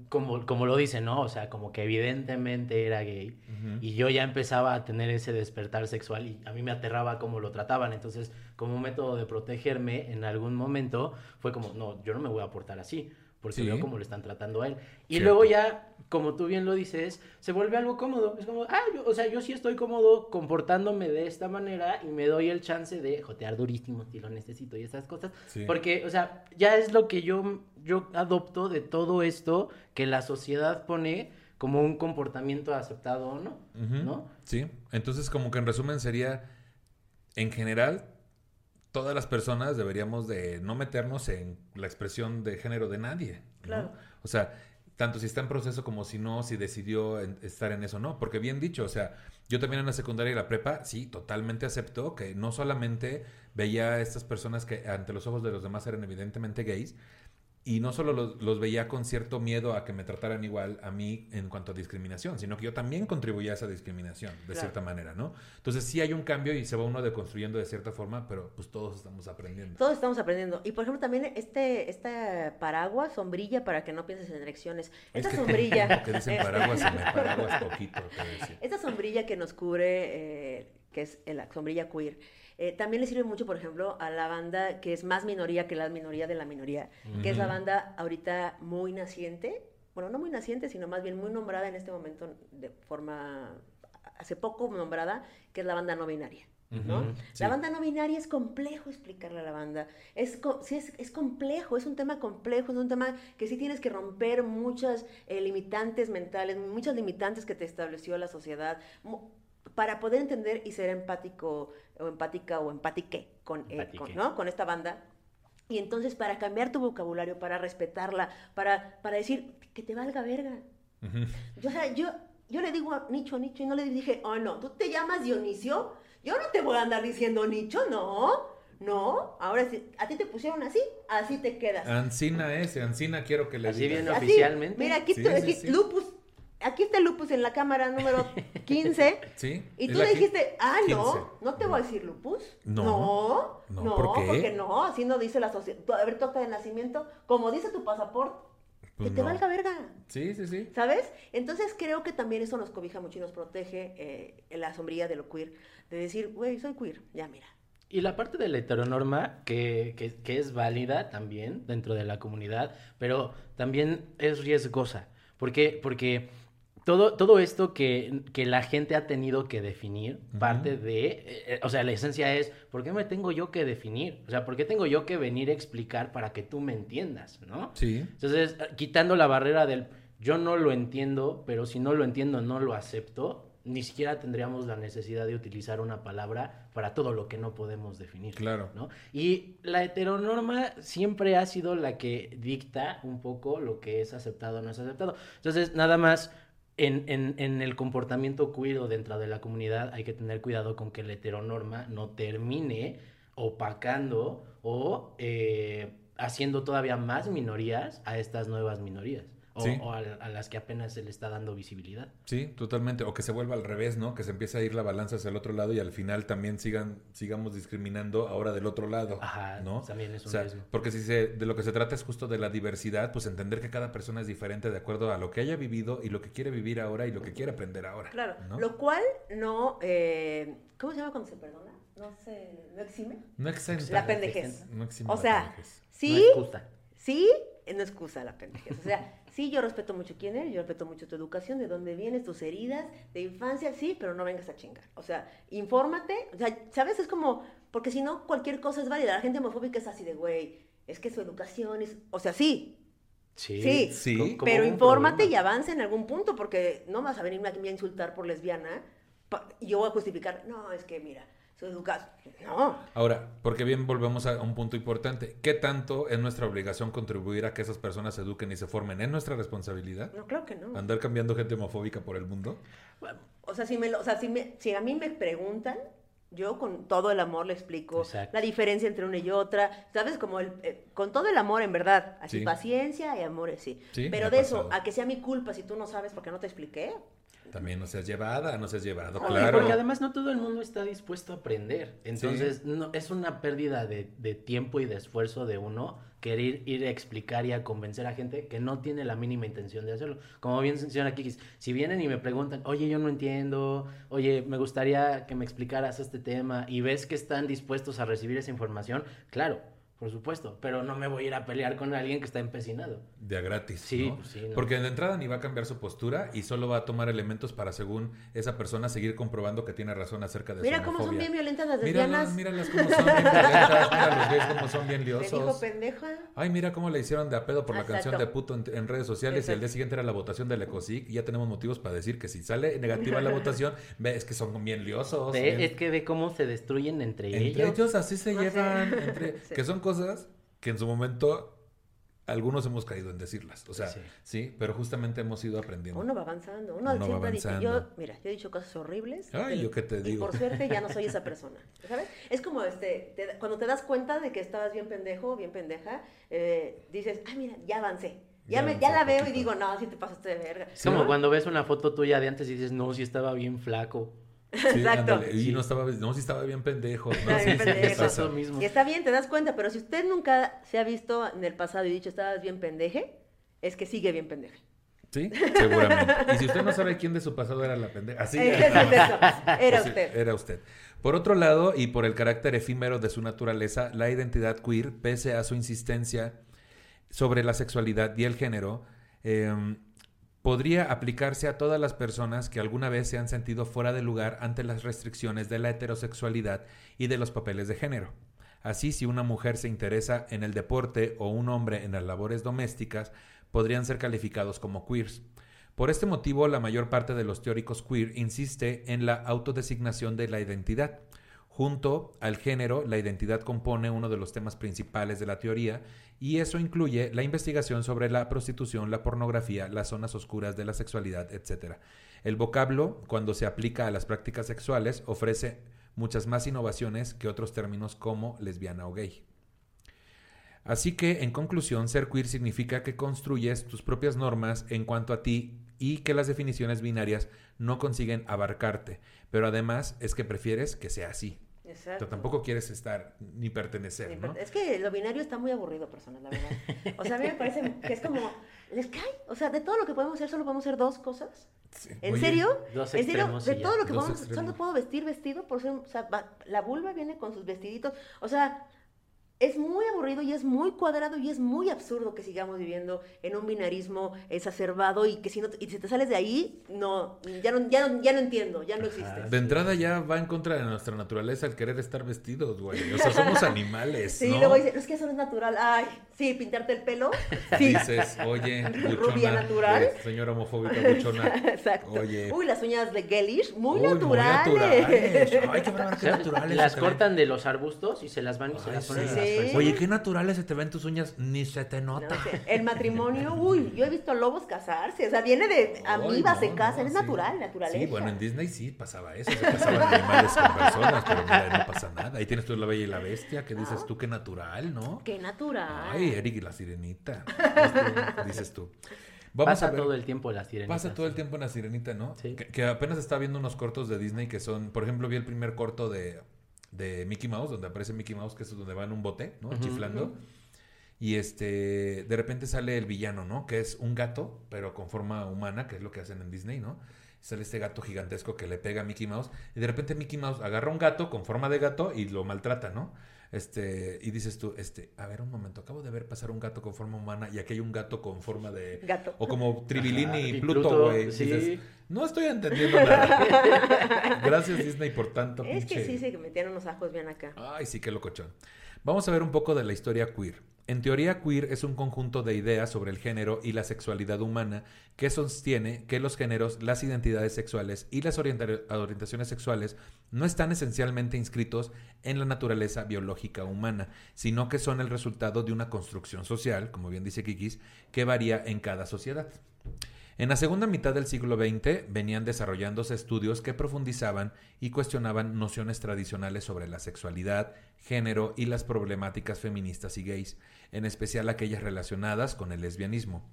Speaker 3: como, como lo dice, ¿no? O sea, como que evidentemente era gay. Y yo ya empezaba a tener ese despertar sexual y a mí me aterraba cómo lo trataban. Entonces, como un método de protegerme, en algún momento fue como, no, yo no me voy a portar así porque veo cómo lo están tratando a él. Y luego ya, como tú bien lo dices, se vuelve algo cómodo. Es como, ah, yo, o sea, yo sí estoy cómodo comportándome de esta manera y me doy el chance de jotear durísimo si lo necesito y esas cosas. Porque, o sea, ya es lo que yo, yo adopto de todo esto que la sociedad pone como un comportamiento aceptado o no, ¿no?
Speaker 1: Sí, entonces como que en resumen sería, en general, todas las personas deberíamos de no meternos en la expresión de género de nadie. Claro. O sea, tanto si está en proceso como si no, si decidió estar en eso o no. Porque bien dicho, o sea, yo también en la secundaria y la prepa, sí, totalmente acepto que no solamente veía a estas personas que ante los ojos de los demás eran evidentemente gays, y no solo los, veía con cierto miedo a que me trataran igual a mí en cuanto a discriminación, sino que yo también contribuía a esa discriminación, de cierta manera, ¿no? Entonces sí hay un cambio y se va uno deconstruyendo de cierta forma, pero pues todos estamos aprendiendo.
Speaker 2: Todos estamos aprendiendo. Y por ejemplo también este, esta paraguas, sombrilla, para que no pienses en elecciones. Esta sombrilla...
Speaker 1: que dicen paraguas, se me paraguas poquito.
Speaker 2: Esta sombrilla que nos cubre, eh, que es la sombrilla queer, eh, también le sirve mucho, por ejemplo, a la banda que es más minoría que la minoría de la minoría, que es la banda ahorita muy naciente, bueno, no muy naciente, sino más bien muy nombrada en este momento de forma, hace poco nombrada, que es la banda no binaria. ¿no? La banda no binaria es complejo explicarle a la banda. Es, sí, es, es, complejo, es un tema complejo, es un tema que sí tienes que romper muchas eh, limitantes mentales, muchas limitantes que te estableció la sociedad para poder entender y ser empático o empática o empátique con, eh, ¿no? con esta banda. Y entonces para cambiar tu vocabulario, para respetarla, para, para decir que te valga verga. yo, o sea, yo, yo le digo a Nicho, Nicho, y no le dije, oh no, tú te llamas Dionisio, yo no te voy a andar diciendo Nicho, no. No, ahora si a ti te pusieron así, así te quedas.
Speaker 1: Ancina ese, Ancina quiero que le
Speaker 3: Así viene oficialmente.
Speaker 2: Mira, aquí, Lupus, aquí está el lupus en la cámara número 15.
Speaker 1: Sí.
Speaker 2: Y tú dijiste, ah, no, no te voy a decir lupus.
Speaker 1: No.
Speaker 2: No, no, porque no, así no dice la sociedad. A ver, toca de nacimiento, como dice tu pasaporte. Pues que te valga verga.
Speaker 1: Sí, sí, sí.
Speaker 2: ¿Sabes? Entonces creo que también eso nos cobija mucho y nos protege eh, en la sombrilla de lo queer. De decir, güey, soy queer, ya mira.
Speaker 3: Y la parte de la heteronorma, que, que, que, es válida también dentro de la comunidad, pero también es riesgosa. ¿Por qué? Porque todo, todo esto que, la gente ha tenido que definir, parte de, eh, eh, o sea, la esencia es, ¿por qué me tengo yo que definir? O sea, ¿por qué tengo yo que venir a explicar para que tú me entiendas, ¿no?
Speaker 1: Sí.
Speaker 3: Entonces, eh, quitando la barrera del, yo no lo entiendo, pero si no lo entiendo, no lo acepto, ni siquiera tendríamos la necesidad de utilizar una palabra para todo lo que no podemos definir.
Speaker 1: Claro.
Speaker 3: ¿no? Y la heteronorma siempre ha sido la que dicta un poco lo que es aceptado o no es aceptado. Entonces, nada más en, en, en, el comportamiento queer dentro de la comunidad hay que tener cuidado con que la heteronorma no termine opacando o eh, haciendo todavía más minorías a estas nuevas minorías o, a, las que apenas se le está dando visibilidad.
Speaker 1: Sí, totalmente. O que se vuelva al revés, ¿no? Que se empiece a ir la balanza hacia el otro lado y al final también sigan, sigamos discriminando ahora del otro lado.
Speaker 3: Ajá,
Speaker 1: ¿no?
Speaker 3: También es un riesgo.
Speaker 1: Porque si se, de lo que se trata es justo de la diversidad, pues entender que cada persona es diferente de acuerdo a lo que haya vivido y lo que quiere vivir ahora y lo que quiere aprender ahora.
Speaker 2: Claro, lo cual no... Eh, ¿Cómo se llama cuando se perdona? No se... ¿No exime?
Speaker 1: No exime.
Speaker 2: La pendejez.
Speaker 1: No exime
Speaker 2: o sea, sí...
Speaker 3: No.
Speaker 2: Sí, no excusa la pendejez. O sea... Sí, yo respeto mucho quién eres, yo respeto mucho tu educación, de dónde vienes, tus heridas, de infancia, sí, pero no vengas a chingar. O sea, infórmate, o sea, ¿sabes? Es como, porque si no, cualquier cosa es válida. La gente homofóbica es así de, güey, es que su educación es, o sea, sí,
Speaker 3: Sí.
Speaker 2: Sí,
Speaker 1: Sí.
Speaker 2: Pero infórmate
Speaker 3: problema.
Speaker 2: y avanza en algún punto, porque no vas a venirme aquí a insultar por lesbiana y yo voy a justificar, no, es que mira, su educación, no.
Speaker 1: Ahora, porque bien volvemos a un punto importante. ¿Qué tanto es nuestra obligación contribuir a que esas personas se eduquen y se formen? ¿Es nuestra responsabilidad?
Speaker 2: No, claro que no.
Speaker 1: ¿Andar cambiando gente homofóbica por el mundo?
Speaker 2: O sea, si, me lo- o sea, si, me- si a mí me preguntan, yo con todo el amor le explico
Speaker 3: Exacto.
Speaker 2: la diferencia entre una y otra, ¿sabes? Como el, eh, con todo el amor, en verdad. Así,
Speaker 1: Sí.
Speaker 2: paciencia y amor, sí.
Speaker 1: Sí,
Speaker 2: Pero de eso, a que sea mi culpa si tú no sabes porque no te expliqué.
Speaker 1: También no seas llevada, no seas llevado,
Speaker 2: Oye,
Speaker 1: claro.
Speaker 3: Porque además no todo el mundo está dispuesto a aprender. Entonces, no, es una pérdida de, de tiempo y de esfuerzo de uno querer ir a explicar y a convencer a gente que no tiene la mínima intención de hacerlo. Como bien menciona Kikis, si vienen y me preguntan, oye, yo no entiendo, oye, me gustaría que me explicaras este tema, y ves que están dispuestos a recibir esa información, claro, por supuesto, pero no me voy a ir a pelear con alguien que está empecinado.
Speaker 1: De a gratis.
Speaker 3: Sí,
Speaker 1: ¿no?
Speaker 3: sí, no.
Speaker 1: Porque de entrada ni va a cambiar su postura y solo va a tomar elementos para, según esa persona, seguir comprobando que tiene razón acerca de
Speaker 2: Mira
Speaker 1: su
Speaker 2: cómo son
Speaker 1: homofobia.
Speaker 2: bien violentas las
Speaker 1: Míralas,
Speaker 2: lesbianas.
Speaker 1: míralas cómo son bien violentas, mira los gays cómo son bien
Speaker 2: dijo
Speaker 1: liosos.
Speaker 2: pendeja.
Speaker 1: Ay, mira cómo le hicieron de a pedo por la canción de puto en, en redes sociales y
Speaker 2: Exacto.
Speaker 1: día siguiente era la votación del ECOSIC y ya tenemos motivos para decir que si sale negativa la votación, ve, es que son bien liosos.
Speaker 3: Ve,
Speaker 1: bien-
Speaker 3: es que ve cómo se destruyen entre,
Speaker 1: entre
Speaker 3: ellos.
Speaker 1: ellos así se
Speaker 2: No
Speaker 1: llevan, entre-
Speaker 2: Sí.
Speaker 1: que son cosas que en su momento algunos hemos caído en decirlas, o sea, sí,
Speaker 3: Sí.
Speaker 1: pero justamente hemos ido aprendiendo.
Speaker 2: Uno va avanzando, uno,
Speaker 1: Uno va
Speaker 2: siempre dice, yo,
Speaker 1: avanzando.
Speaker 2: mira, yo he dicho cosas horribles.
Speaker 1: Ay,
Speaker 2: pero-
Speaker 1: ¿yo qué te
Speaker 2: Y
Speaker 1: digo?
Speaker 2: por suerte ya no soy esa persona, ¿sabes? Es como este, te cuando te das cuenta de que estabas bien pendejo, bien pendeja, eh, dices, ah, mira, ya avancé.
Speaker 1: Ya
Speaker 2: Ya, me, ya la veo y digo, no, si te pasaste de verga.
Speaker 3: Es como
Speaker 2: ¿No?
Speaker 3: cuando ves una foto tuya de antes y dices, no, si estaba bien flaco.
Speaker 1: Sí,
Speaker 2: Exacto.
Speaker 1: ándale, Y
Speaker 3: Sí.
Speaker 1: no estaba, no, sí estaba bien pendejo. No,
Speaker 2: Estaba
Speaker 1: sí,
Speaker 2: bien pendejo.
Speaker 3: Eso mismo.
Speaker 2: Y está bien, te das cuenta, pero si usted nunca se ha visto en el pasado y dicho, estabas bien pendeje, es que sigue bien pendeje.
Speaker 1: Sí, seguramente. Y si usted no sabe quién de su pasado era la pendeja, así
Speaker 2: Era usted.
Speaker 1: Era usted. Por otro lado, y por el carácter efímero de su naturaleza, la identidad queer, pese a su insistencia sobre la sexualidad y el género, eh, podría aplicarse a todas las personas que alguna vez se han sentido fuera de lugar ante las restricciones de la heterosexualidad y de los papeles de género. Así, si una mujer se interesa en el deporte o un hombre en las labores domésticas, podrían ser calificados como queers. Por este motivo, la mayor parte de los teóricos queer insiste en la autodesignación de la identidad. Junto al género, la identidad compone uno de los temas principales de la teoría y eso incluye la investigación sobre la prostitución, la pornografía, las zonas oscuras de la sexualidad, etc. El vocablo, cuando se aplica a las prácticas sexuales, ofrece muchas más innovaciones que otros términos como lesbiana o gay. Así que, en conclusión, ser queer significa que construyes tus propias normas en cuanto a ti y que las definiciones binarias no consiguen abarcarte, pero además es que prefieres que sea así.
Speaker 2: Exacto.
Speaker 1: tampoco quieres estar ni pertenecer,
Speaker 2: Ni
Speaker 1: ¿no?
Speaker 2: Es que lo binario está muy aburrido, personas, la verdad. O sea, a mí me parece que es como, les cae. O sea, de todo lo que podemos hacer, solo podemos hacer dos cosas.
Speaker 1: Sí.
Speaker 2: ¿En
Speaker 1: Oye,
Speaker 2: serio?
Speaker 3: Dos
Speaker 2: ¿En serio? De todo lo que
Speaker 1: Dos
Speaker 2: podemos, solo puedo vestir vestido por ser, o sea, va- la vulva viene con sus vestiditos. O sea, es muy aburrido y es muy cuadrado y es muy absurdo que sigamos viviendo en un binarismo exacerbado y que si no, y si te sales de ahí, no, ya no, ya no, ya no entiendo, ya no existe.
Speaker 1: De entrada ya va en contra de nuestra naturaleza el querer estar vestidos, güey. O sea, somos animales,
Speaker 2: Sí,
Speaker 1: ¿no?
Speaker 2: luego dicen, "No, es que eso no es natural. Ay, sí, pintarte el pelo. Sí.
Speaker 1: Dices, oye,
Speaker 2: Rubia natural.
Speaker 1: eh, señora homofóbica buchona.
Speaker 2: Exacto.
Speaker 1: Oye.
Speaker 2: Uy, las uñas de Gellish, muy
Speaker 1: Uy,
Speaker 2: naturales.
Speaker 1: naturales. Ay, qué qué naturales.
Speaker 3: las cortan de los arbustos y se las van y se las ponen
Speaker 1: sí.
Speaker 3: En las
Speaker 2: Sí.
Speaker 3: personas.
Speaker 1: Oye, qué naturales se te ven tus uñas, ni se te
Speaker 2: No,
Speaker 1: nota.
Speaker 2: El matrimonio, uy, yo he visto lobos casarse, o sea, viene de amibas
Speaker 1: Ay,
Speaker 2: se
Speaker 1: no,
Speaker 2: casan,
Speaker 1: no,
Speaker 2: es
Speaker 1: sí.
Speaker 2: natural, naturaleza.
Speaker 1: Sí, bueno, en Disney sí pasaba eso, se casaban animales con personas, pero mira, no pasa nada. Ahí tienes tú la bella y la bestia, que dices tú, qué natural, ¿no?
Speaker 2: Qué natural.
Speaker 1: Ay, Eric y la sirenita, Este, dices tú. Vamos
Speaker 3: Pasa
Speaker 1: a ver.
Speaker 3: todo el tiempo la sirena.
Speaker 1: Pasa todo el tiempo en la sirenita, ¿no?
Speaker 3: Sí.
Speaker 1: Que, que apenas estaba viendo unos cortos de Disney que son, por ejemplo, vi el primer corto de, de Mickey Mouse, donde aparece Mickey Mouse, que es donde va en un bote, ¿no? Chiflando. Y este, de repente sale el villano, ¿no? Que es un gato, pero con forma humana, que es lo que hacen en Disney, ¿no? Sale este gato gigantesco que le pega a Mickey Mouse. Y de repente Mickey Mouse agarra un gato con forma de gato y lo maltrata, ¿no? Este, y dices tú, este, a ver un momento, acabo de ver pasar un gato con forma humana y aquí hay un gato con forma de.
Speaker 2: Gato.
Speaker 1: O como Tribilín y
Speaker 3: y
Speaker 1: Pluto, güey.
Speaker 3: sí.
Speaker 1: Dices, no estoy entendiendo nada. Gracias Disney por tanto.
Speaker 2: Es que sí se metían unos ajos bien acá.
Speaker 1: Ay, sí, qué locochón. Vamos a ver un poco de la historia queer. En teoría queer es un conjunto de ideas sobre el género y la sexualidad humana que sostiene que los géneros, las identidades sexuales y las orientaciones sexuales no están esencialmente inscritos en la naturaleza biológica humana, sino que son el resultado de una construcción social, como bien dice Kikis, que varía en cada sociedad. En la segunda mitad del siglo XX venían desarrollándose estudios que profundizaban y cuestionaban nociones tradicionales sobre la sexualidad, género y las problemáticas feministas y gays, en especial aquellas relacionadas con el lesbianismo.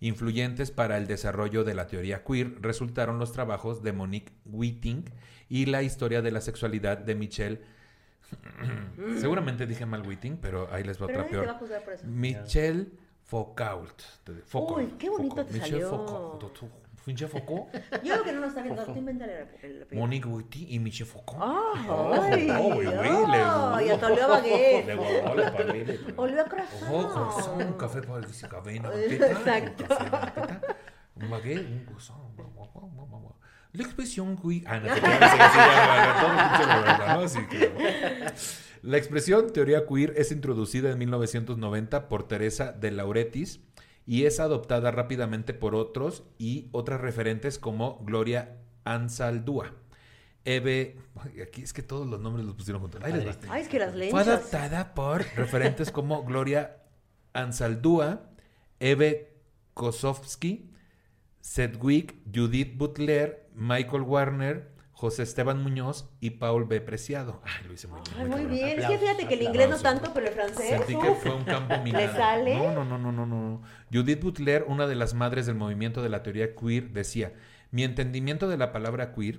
Speaker 1: Influyentes para el desarrollo de la teoría queer resultaron los trabajos de Monique Witting y la historia de la sexualidad de Michelle Seguramente dije mal Witting, pero ahí les va otra peor. Michelle Foucault.
Speaker 2: Uy, qué bonito te salió. Foucault.
Speaker 1: ¿Finche Foucault?
Speaker 2: Yo creo que no lo está viendo. Tú invéntale el apellido.
Speaker 1: Monique Witty y Michel Foucault.
Speaker 2: ¡Ay! ¡Oh, güey, güey! ¡Y hasta olió a baguette! Le voló la paleta. Olió a croissant.
Speaker 1: ¡Oh, croissant! Un café para el café en
Speaker 2: Exacto.
Speaker 1: Un baguette, un croissant. La expresión queer. Ah, no, no, sí, claro. La expresión teoría queer es introducida en 1990 por Teresa de Lauretis y es adoptada rápidamente por otros y otras referentes como Gloria Ansaldúa. Eve, aquí es que todos los nombres los pusieron juntos.
Speaker 2: Ay, es que las
Speaker 1: Fue adoptada por referentes como Gloria Ansaldúa, Eve Kosowski, Sedgwick, Judith Butler, Michael Warner, José Esteban Muñoz y Paul B. Preciado.
Speaker 2: Ay, lo hice muy bien. muy bien. es que fíjate que el inglés no tanto, pero el francés.
Speaker 1: Sentí que fue un campo minado.
Speaker 2: ¿Le sale?
Speaker 1: No, no, no, no, no, no. Judith Butler, una de las madres del movimiento de la teoría queer, decía: Mi entendimiento de la palabra queer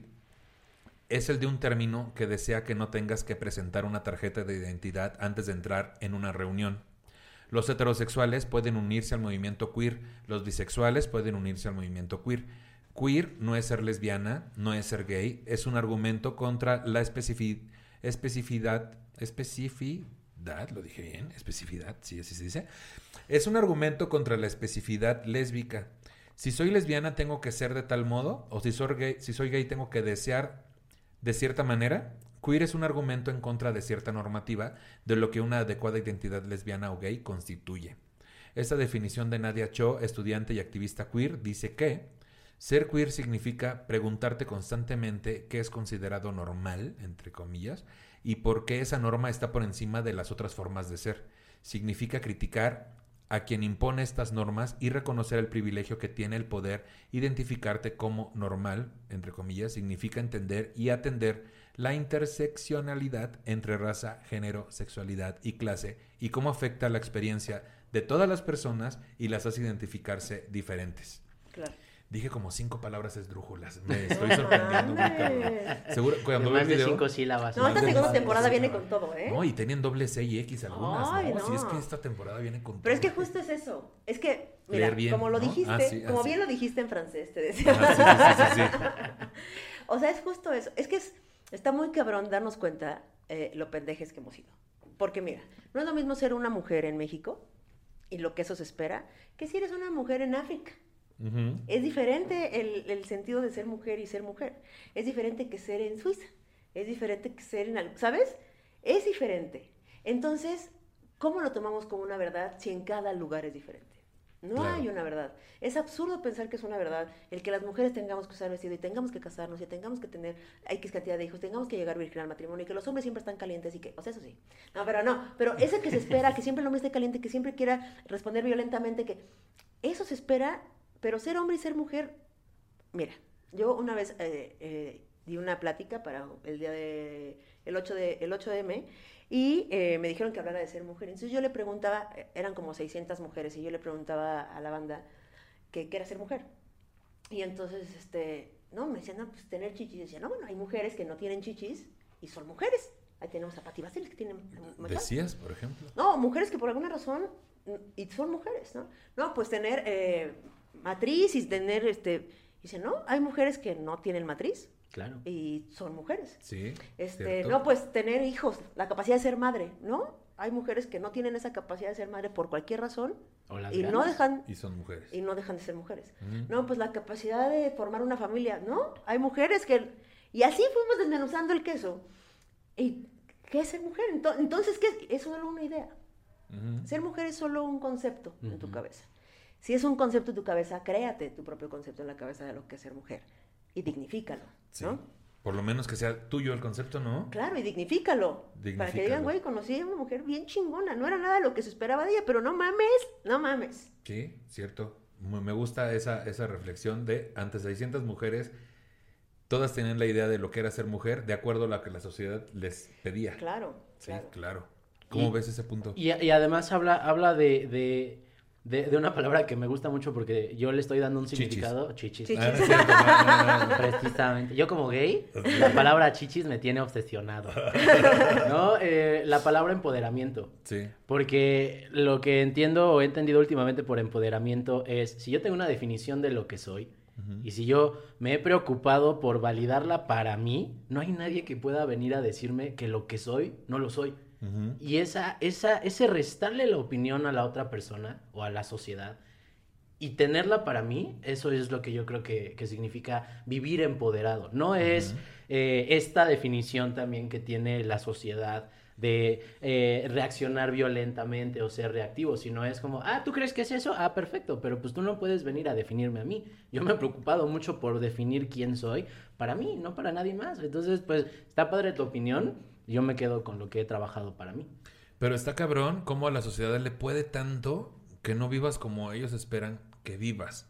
Speaker 1: es el de un término que desea que no tengas que presentar una tarjeta de identidad antes de entrar en una reunión. Los heterosexuales pueden unirse al movimiento queer, los bisexuales pueden unirse al movimiento queer Queer no es ser lesbiana, no es ser gay, es un argumento contra la especificidad, especificidad, lo dije bien, especificidad, sí, así se dice. Es un argumento contra la especificidad lésbica. Si soy lesbiana tengo que ser de tal modo, o si soy gay, si soy gay tengo que desear de cierta manera. Queer es un argumento en contra de cierta normativa de lo que una adecuada identidad lesbiana o gay constituye. Esta definición de Nadia Cho, estudiante y activista queer, dice que ser queer significa preguntarte constantemente qué es considerado normal, entre comillas, y por qué esa norma está por encima de las otras formas de ser. Significa criticar a quien impone estas normas y reconocer el privilegio que tiene el poder identificarte como normal, entre comillas, significa entender y atender la interseccionalidad entre raza, género, sexualidad y clase y cómo afecta la experiencia de todas las personas y las hace identificarse diferentes.
Speaker 2: Claro.
Speaker 1: Dije como cinco palabras esdrújulas. Me estoy sorprendiendo muy Seguro, cuando
Speaker 3: más de cinco sílabas.
Speaker 2: No, esta segunda temporada viene con todo, ¿eh?
Speaker 1: No, y tienen doble C y X algunas, Ay, ¿no? Si es que esta temporada viene con
Speaker 2: Pero es que justo es eso. Es que, mira, como lo dijiste, ah, como ah, bien lo dijiste en francés, te decía. Ah, sí, sí, sí, o sea, es justo eso. Es que es, está muy cabrón darnos cuenta eh, lo pendejes que hemos sido. Porque mira, no es lo mismo ser una mujer en México y lo que eso se espera, que si eres una mujer en África. Es diferente el, sentido de ser mujer y ser mujer. Es diferente que ser en Suiza. Es diferente que ser en... ¿Sabes? Es diferente. Entonces, ¿cómo lo tomamos como una verdad si en cada lugar es diferente? No hay una verdad. Es absurdo pensar que es una verdad el que las mujeres tengamos que usar vestido y tengamos que casarnos y tengamos que tener X cantidad de hijos, tengamos que llegar virgen al matrimonio y que los hombres siempre están calientes y que, o sea, eso sí. No, pero no, pero ese que se espera, que siempre el hombre esté caliente, que siempre quiera responder violentamente, que eso se espera pero ser hombre y ser mujer, mira, yo una vez eh, eh, di una plática para el día de el 8 de el 8 de M y eh, me dijeron que hablara de ser mujer. Entonces yo le preguntaba, eran como 600 mujeres y yo le preguntaba a la banda qué era ser mujer. Y entonces este, no, me decían, no, pues tener chichis. Y decía, no, bueno, hay mujeres que no tienen chichis y son mujeres. Ahí tenemos a Pati que tienen
Speaker 1: ¿Decías, por ejemplo?
Speaker 2: No, mujeres que por alguna razón y son mujeres, ¿no? No, pues tener matriz y tener, este, dice, no, hay mujeres que no tienen matriz.
Speaker 3: Claro.
Speaker 2: Y son mujeres.
Speaker 1: Sí.
Speaker 2: Este, no, pues tener hijos, la capacidad de ser madre, ¿no? Hay mujeres que no tienen esa capacidad de ser madre por cualquier razón y no dejan
Speaker 1: y son mujeres
Speaker 2: y no dejan de ser mujeres. No, pues la capacidad de formar una familia, ¿no? Hay mujeres que y así fuimos desmenuzando el queso. ¿Y qué es ser mujer? Entonces, ¿qué? Eso era una idea. Ser mujer es solo un concepto en tu cabeza. Si es un concepto en tu cabeza, créate tu propio concepto en la cabeza de lo que es ser mujer y dignifícalo,
Speaker 1: Sí.
Speaker 2: ¿no?
Speaker 1: Por lo menos que sea tuyo el concepto, ¿no?
Speaker 2: Claro, y dignifícalo. Para que digan, güey, conocí a una mujer bien chingona. No era nada lo que se esperaba de ella, pero no mames, no mames.
Speaker 1: Sí, cierto. Me me gusta esa, esa reflexión de ante 600 mujeres, todas tenían la idea de lo que era ser mujer de acuerdo a lo que la sociedad les pedía.
Speaker 2: Claro,
Speaker 1: Sí,
Speaker 2: claro.
Speaker 1: claro. ¿Cómo
Speaker 3: Y-
Speaker 1: ves ese punto?
Speaker 3: Y, y además habla, habla de, de, de- de una palabra que me gusta mucho porque yo le estoy dando un significado. Chichis.
Speaker 2: Chichis.
Speaker 1: Ah, no es cierto, no, no, no, no.
Speaker 3: Precisamente. Yo como gay, la palabra chichis me tiene obsesionado. ¿No? Eh, la palabra empoderamiento.
Speaker 1: Sí.
Speaker 3: Porque lo que entiendo o he entendido últimamente por empoderamiento es, si yo tengo una definición de lo que soy, y si yo me he preocupado por validarla para mí, no hay nadie que pueda venir a decirme que lo que soy no lo soy. Y esa, esa, ese restarle la opinión a la otra persona o a la sociedad y tenerla para mí, eso es lo que yo creo que, que significa vivir empoderado. No es eh, esta definición también que tiene la sociedad de eh, reaccionar violentamente o ser reactivo, sino es como, ah, ¿tú crees que es eso? Ah, perfecto, pero pues tú no puedes venir a definirme a mí. Yo me he preocupado mucho por definir quién soy para mí, no para nadie más. Entonces, pues, está padre tu opinión, yo me quedo con lo que he trabajado para mí.
Speaker 1: Pero está cabrón cómo a la sociedad le puede tanto que no vivas como ellos esperan que vivas.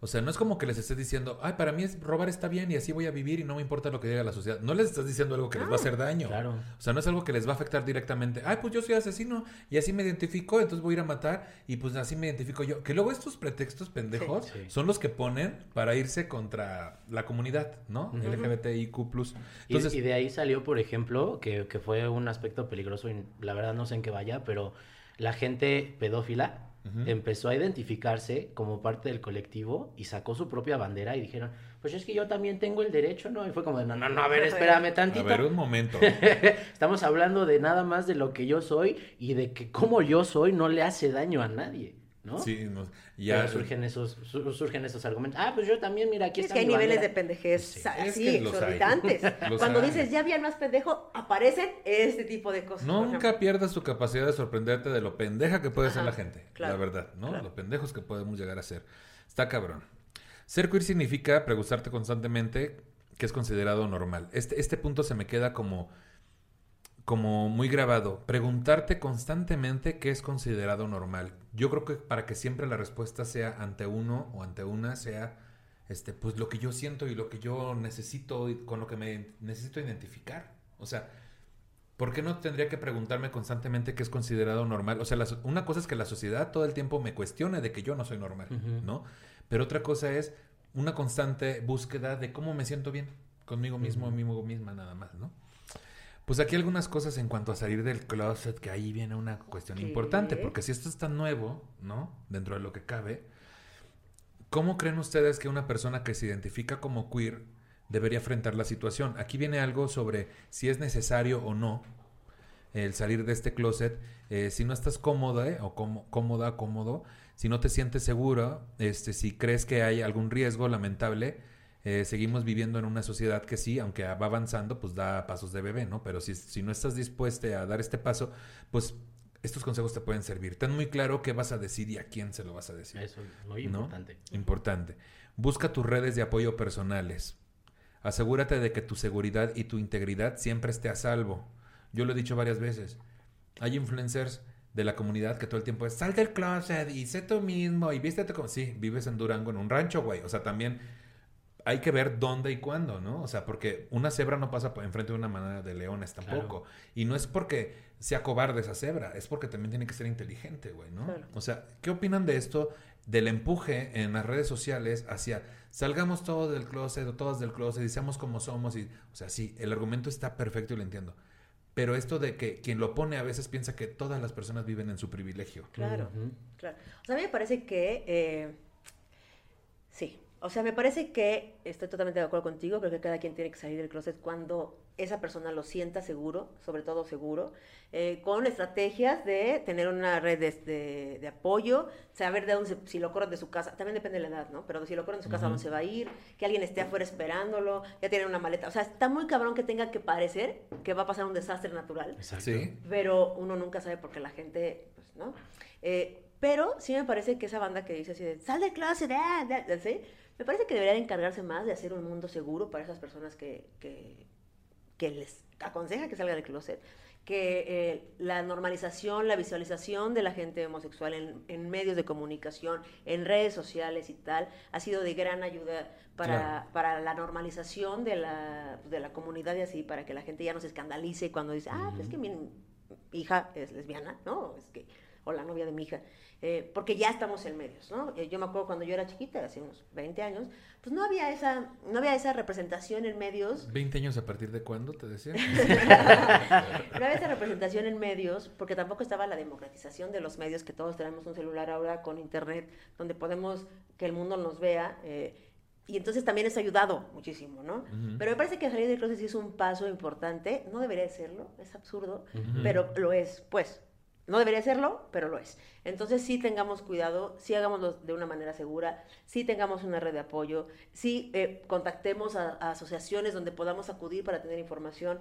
Speaker 1: O sea, no es como que les estés diciendo, ay, para mí es, robar está bien y así voy a vivir y no me importa lo que diga la sociedad. No les estás diciendo algo que les va a hacer daño.
Speaker 3: Claro.
Speaker 1: O sea, no es algo que les va a afectar directamente. Ay, pues yo soy asesino y así me identifico, entonces voy a ir a matar y pues así me identifico yo. Que luego estos pretextos pendejos
Speaker 3: Sí, sí.
Speaker 1: son los que ponen para irse contra la comunidad, ¿no?
Speaker 3: Ujú.
Speaker 1: LGBTIQ+.
Speaker 3: Y-
Speaker 1: Entonces,
Speaker 3: y, de ahí salió, por ejemplo, que, que fue un aspecto peligroso y la verdad no sé en qué vaya, pero la gente pedófila Empezó a identificarse como parte del colectivo y sacó su propia bandera y dijeron, pues es que yo también tengo el derecho, ¿no? Y fue como, de, no, no, no, a ver, espérame
Speaker 1: a
Speaker 3: tantito.
Speaker 1: ver, un momento.
Speaker 3: Estamos hablando de nada más de lo que yo soy y de que como yo soy no le hace daño a nadie, ¿no?
Speaker 1: Sí, no-
Speaker 3: Ya
Speaker 1: ya
Speaker 3: surgen esos, su- surgen esos argumentos. Ah, pues yo también, mira, aquí
Speaker 2: Es
Speaker 3: está
Speaker 2: que hay niveles de
Speaker 3: bandera".
Speaker 2: pendejez
Speaker 3: Sí.
Speaker 2: Así,
Speaker 1: los
Speaker 2: exorbitantes.
Speaker 1: Los
Speaker 2: Cuando
Speaker 1: hay.
Speaker 2: dices, ya había más pendejo, aparecen este tipo de cosas.
Speaker 1: Nunca pierdas tu capacidad de sorprenderte de lo pendeja que puede ser la gente.
Speaker 2: claro,
Speaker 1: la verdad, ¿no?
Speaker 2: claro.
Speaker 1: Lo pendejos que podemos llegar a ser. Está cabrón. Ser queer significa preguntarte constantemente qué es considerado normal. Este, este punto se me queda como, como muy grabado. Preguntarte constantemente qué es considerado normal. Yo creo que para que siempre la respuesta sea ante uno o ante una sea este, pues lo que yo siento y lo que yo necesito y con lo que me necesito identificar. O sea, ¿Por qué no tendría que preguntarme constantemente qué es considerado normal? O sea, la una cosa es que la sociedad todo el tiempo me cuestione de que yo no soy normal. ¿no? Pero otra cosa es una constante búsqueda de cómo me siento bien conmigo mismo,
Speaker 3: Ujú.
Speaker 1: conmigo misma, nada más, ¿no? Pues aquí algunas cosas en cuanto a salir del closet, que ahí viene una cuestión
Speaker 2: ¿Qué?
Speaker 1: importante, porque si esto es tan nuevo, ¿no? Dentro de lo que cabe, ¿cómo creen ustedes que una persona que se identifica como queer debería enfrentar la situación? Aquí viene algo sobre si es necesario o no el salir de este closet. Eh, si no estás cómoda eh, o cómo- cómoda, cómodo, si no te sientes segura, este, si crees que hay algún riesgo lamentable, eh, seguimos viviendo en una sociedad que sí, aunque va avanzando, pues da pasos de bebé, ¿no? Pero si, si no estás dispuesta a dar este paso, pues estos consejos te pueden servir. Ten muy claro qué vas a decir y a quién se lo vas a decir.
Speaker 3: Eso es muy
Speaker 1: ¿no?
Speaker 3: importante.
Speaker 1: Importante. Busca tus redes de apoyo personales. Asegúrate de que tu seguridad y tu integridad siempre esté a salvo. Yo lo he dicho varias veces. Hay influencers de la comunidad que todo el tiempo es sal del closet y sé tú mismo y vístete como... Sí, vives en Durango, en un rancho, güey. O sea, también hay que ver dónde y cuándo, ¿no? O sea, porque una cebra no pasa enfrente de una manada de leones tampoco. Y no es porque sea cobarde esa cebra, es porque también tiene que ser inteligente, güey, ¿no?
Speaker 2: Claro.
Speaker 1: O sea, ¿qué opinan de esto? Del empuje en las redes sociales hacia salgamos todos del closet o todas del closet y seamos como somos. Y, o sea, sí, el argumento está perfecto y lo entiendo. Pero esto de que quien lo pone a veces piensa que todas las personas viven en su privilegio.
Speaker 2: Claro,
Speaker 3: Ujú.
Speaker 2: claro. O sea, a mí me parece que, eh, sí, O sea, me parece que estoy totalmente de acuerdo contigo, creo que cada quien tiene que salir del closet cuando esa persona lo sienta seguro, sobre todo seguro, eh, con estrategias de tener una red de, de, apoyo, saber de dónde, si lo corren de su casa, también depende de la edad, ¿no? Pero si lo corren de su casa, dónde se va a ir, que alguien esté afuera esperándolo, ya tiene una maleta. O sea, está muy cabrón que tenga que parecer que va a pasar un desastre natural.
Speaker 1: Exacto.
Speaker 2: Pero uno nunca sabe porque la gente, pues, ¿no? Eh, pero sí me parece que esa banda que dice así de, sal de clase, de, de, ¿sí? Me parece que debería encargarse más de hacer un mundo seguro para esas personas que, que, que les aconseja que salga del closet, que eh, la normalización, la visualización de la gente homosexual en, en, medios de comunicación, en redes sociales y tal, ha sido de gran ayuda para, para la normalización de la, de la comunidad y así, para que la gente ya no se escandalice cuando dice, ah, pues es que mi hija es lesbiana, ¿no? Es que, o la novia de mi hija. Eh, porque ya estamos en medios, ¿no? Eh, yo me acuerdo cuando yo era chiquita, hace unos 20 años, pues no había esa, no había esa representación en medios.
Speaker 1: ¿20 años a partir de cuándo, te decía?
Speaker 2: no había esa representación en medios, porque tampoco estaba la democratización de los medios, que todos tenemos un celular ahora con internet, donde podemos que el mundo nos vea. Eh, y entonces también es ayudado muchísimo, ¿no? Pero me parece que salir del closet sí es un paso importante. No debería serlo, es absurdo, pero lo es, pues. No debería serlo, pero lo es. Entonces sí tengamos cuidado, sí hagámoslo de una manera segura, sí tengamos una red de apoyo, sí eh, contactemos a, asociaciones donde podamos acudir para tener información.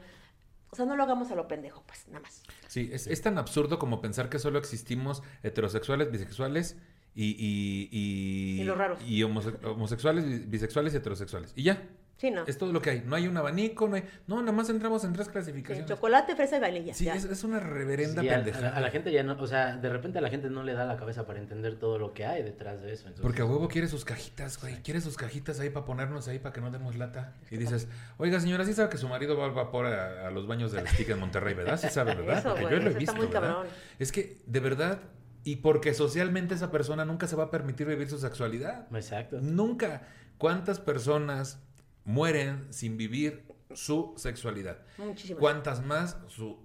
Speaker 2: O sea, no lo hagamos a lo pendejo, pues, nada más.
Speaker 1: Sí, es, es tan absurdo como pensar que solo existimos heterosexuales, bisexuales y... Y,
Speaker 2: y, y los raros.
Speaker 1: Y homosexuales, bisexuales y heterosexuales. Y ya.
Speaker 2: Sí, no.
Speaker 1: Es todo lo que hay. No hay un abanico, no hay... No, nada más entramos en tres clasificaciones.
Speaker 2: chocolate, fresa y vainilla.
Speaker 1: Sí, es, una reverenda
Speaker 3: sí, A, la, gente ya no... O sea, de repente a la gente no le da la cabeza para entender todo lo que hay detrás de eso.
Speaker 1: Porque a huevo quiere sus cajitas, güey. Quiere sus cajitas ahí para ponernos ahí para que no demos lata. Y dices, oiga, señora, sí sabe que su marido va al vapor a, los baños del stick en Monterrey, ¿verdad? Sí sabe, ¿verdad?
Speaker 2: Porque yo lo he visto, muy cabrón.
Speaker 1: Es que, de verdad... Y porque socialmente esa persona nunca se va a permitir vivir su sexualidad.
Speaker 3: Exacto.
Speaker 1: Nunca. ¿Cuántas personas mueren sin vivir su sexualidad.
Speaker 2: Muchísimas.
Speaker 1: ¿Cuántas más su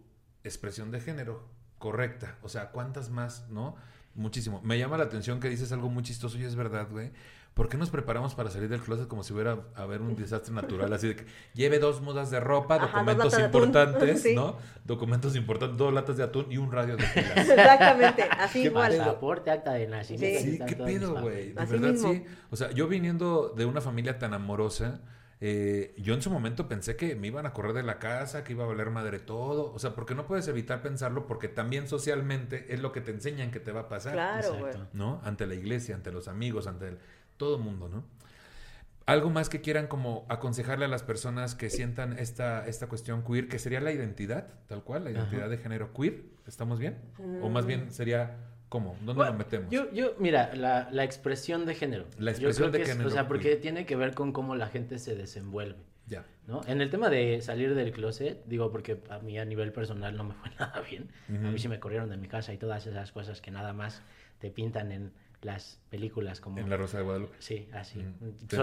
Speaker 1: expresión de género correcta? O sea, ¿cuántas más, no? Muchísimo. Me llama la atención que dices algo muy chistoso y es verdad, güey. ¿Por qué nos preparamos para salir del closet como si hubiera a haber un desastre natural? Así de que lleve dos mudas de ropa, documentos importantes, ¿no? Documentos importantes, dos latas de atún y un radio de pilas.
Speaker 2: Exactamente, así igual.
Speaker 3: Pasaporte, acta de nacimiento.
Speaker 1: Sí, qué pedo, güey. De verdad, sí. O sea, yo viniendo de una familia tan amorosa, eh, yo en su momento pensé que me iban a correr de la casa, que iba a valer madre todo. O sea, porque no puedes evitar pensarlo porque también socialmente es lo que te enseñan que te va a pasar.
Speaker 2: Claro, güey.
Speaker 1: ¿No? Ante la iglesia, ante los amigos, ante todo el mundo, ¿no? Algo más que quieran como aconsejarle a las personas que sientan esta, esta cuestión queer, que sería la identidad, tal cual, la identidad de género queer. ¿Estamos bien? O más bien sería ¿Cómo? ¿Dónde lo metemos?
Speaker 3: Yo, yo mira, la, la, expresión de género.
Speaker 1: La expresión de género.
Speaker 3: o sea, porque tiene que ver con cómo la gente se desenvuelve.
Speaker 1: Ya.
Speaker 3: ¿no? En el tema de salir del closet, digo porque a mí a nivel personal no me fue nada bien. A mí sí me corrieron de mi casa y todas esas cosas que nada más te pintan en las películas como...
Speaker 1: En La Rosa de Guadalupe.
Speaker 3: Sí, así.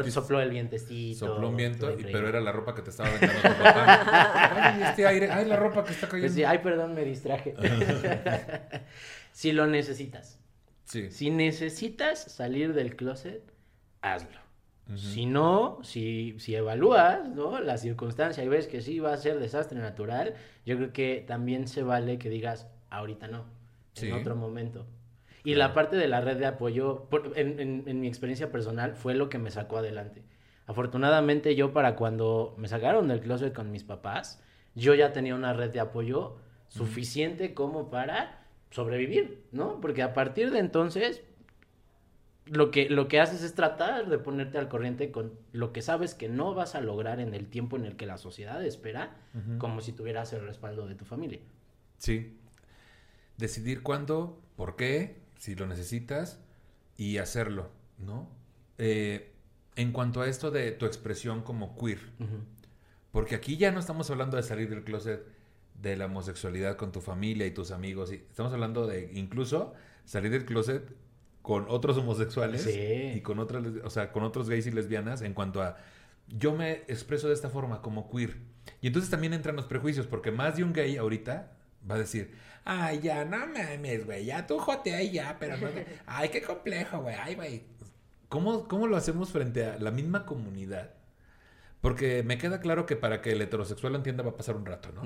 Speaker 3: sopló el vientecito.
Speaker 1: Sopló un viento, y, pero era la ropa que te estaba aventando tu papá. ay, este aire, ay, la ropa que está cayendo. Pues
Speaker 3: sí, ay, perdón, me distraje. si lo necesitas.
Speaker 1: Sí.
Speaker 3: Si necesitas salir del closet, hazlo. Si no, si, si evalúas ¿no? la circunstancia y ves que sí va a ser desastre natural, yo creo que también se vale que digas, ahorita no, en otro momento. Y la parte de la red de apoyo, en, en, mi experiencia personal, fue lo que me sacó adelante. Afortunadamente yo para cuando me sacaron del closet con mis papás, yo ya tenía una red de apoyo suficiente como para sobrevivir, ¿no? Porque a partir de entonces, lo que, lo que haces es tratar de ponerte al corriente con lo que sabes que no vas a lograr en el tiempo en el que la sociedad espera, como si tuvieras el respaldo de tu familia.
Speaker 1: Sí. Decidir cuándo, por qué, si lo necesitas y hacerlo, ¿no? Eh, en cuanto a esto de tu expresión como queer, porque aquí ya no estamos hablando de salir del closet de la homosexualidad con tu familia y tus amigos. Y estamos hablando de incluso salir del closet con otros homosexuales y con otras, o sea, con otros gays y lesbianas en cuanto a yo me expreso de esta forma como queer. Y entonces también entran los prejuicios, porque más de un gay ahorita va a decir, ay, ya no mames, güey, ya tú jotea y ya, pero no, ay, qué complejo, güey, ay, güey. ¿cómo, ¿cómo lo hacemos frente a la misma comunidad? Porque me queda claro que para que el heterosexual lo entienda va a pasar un rato, ¿no?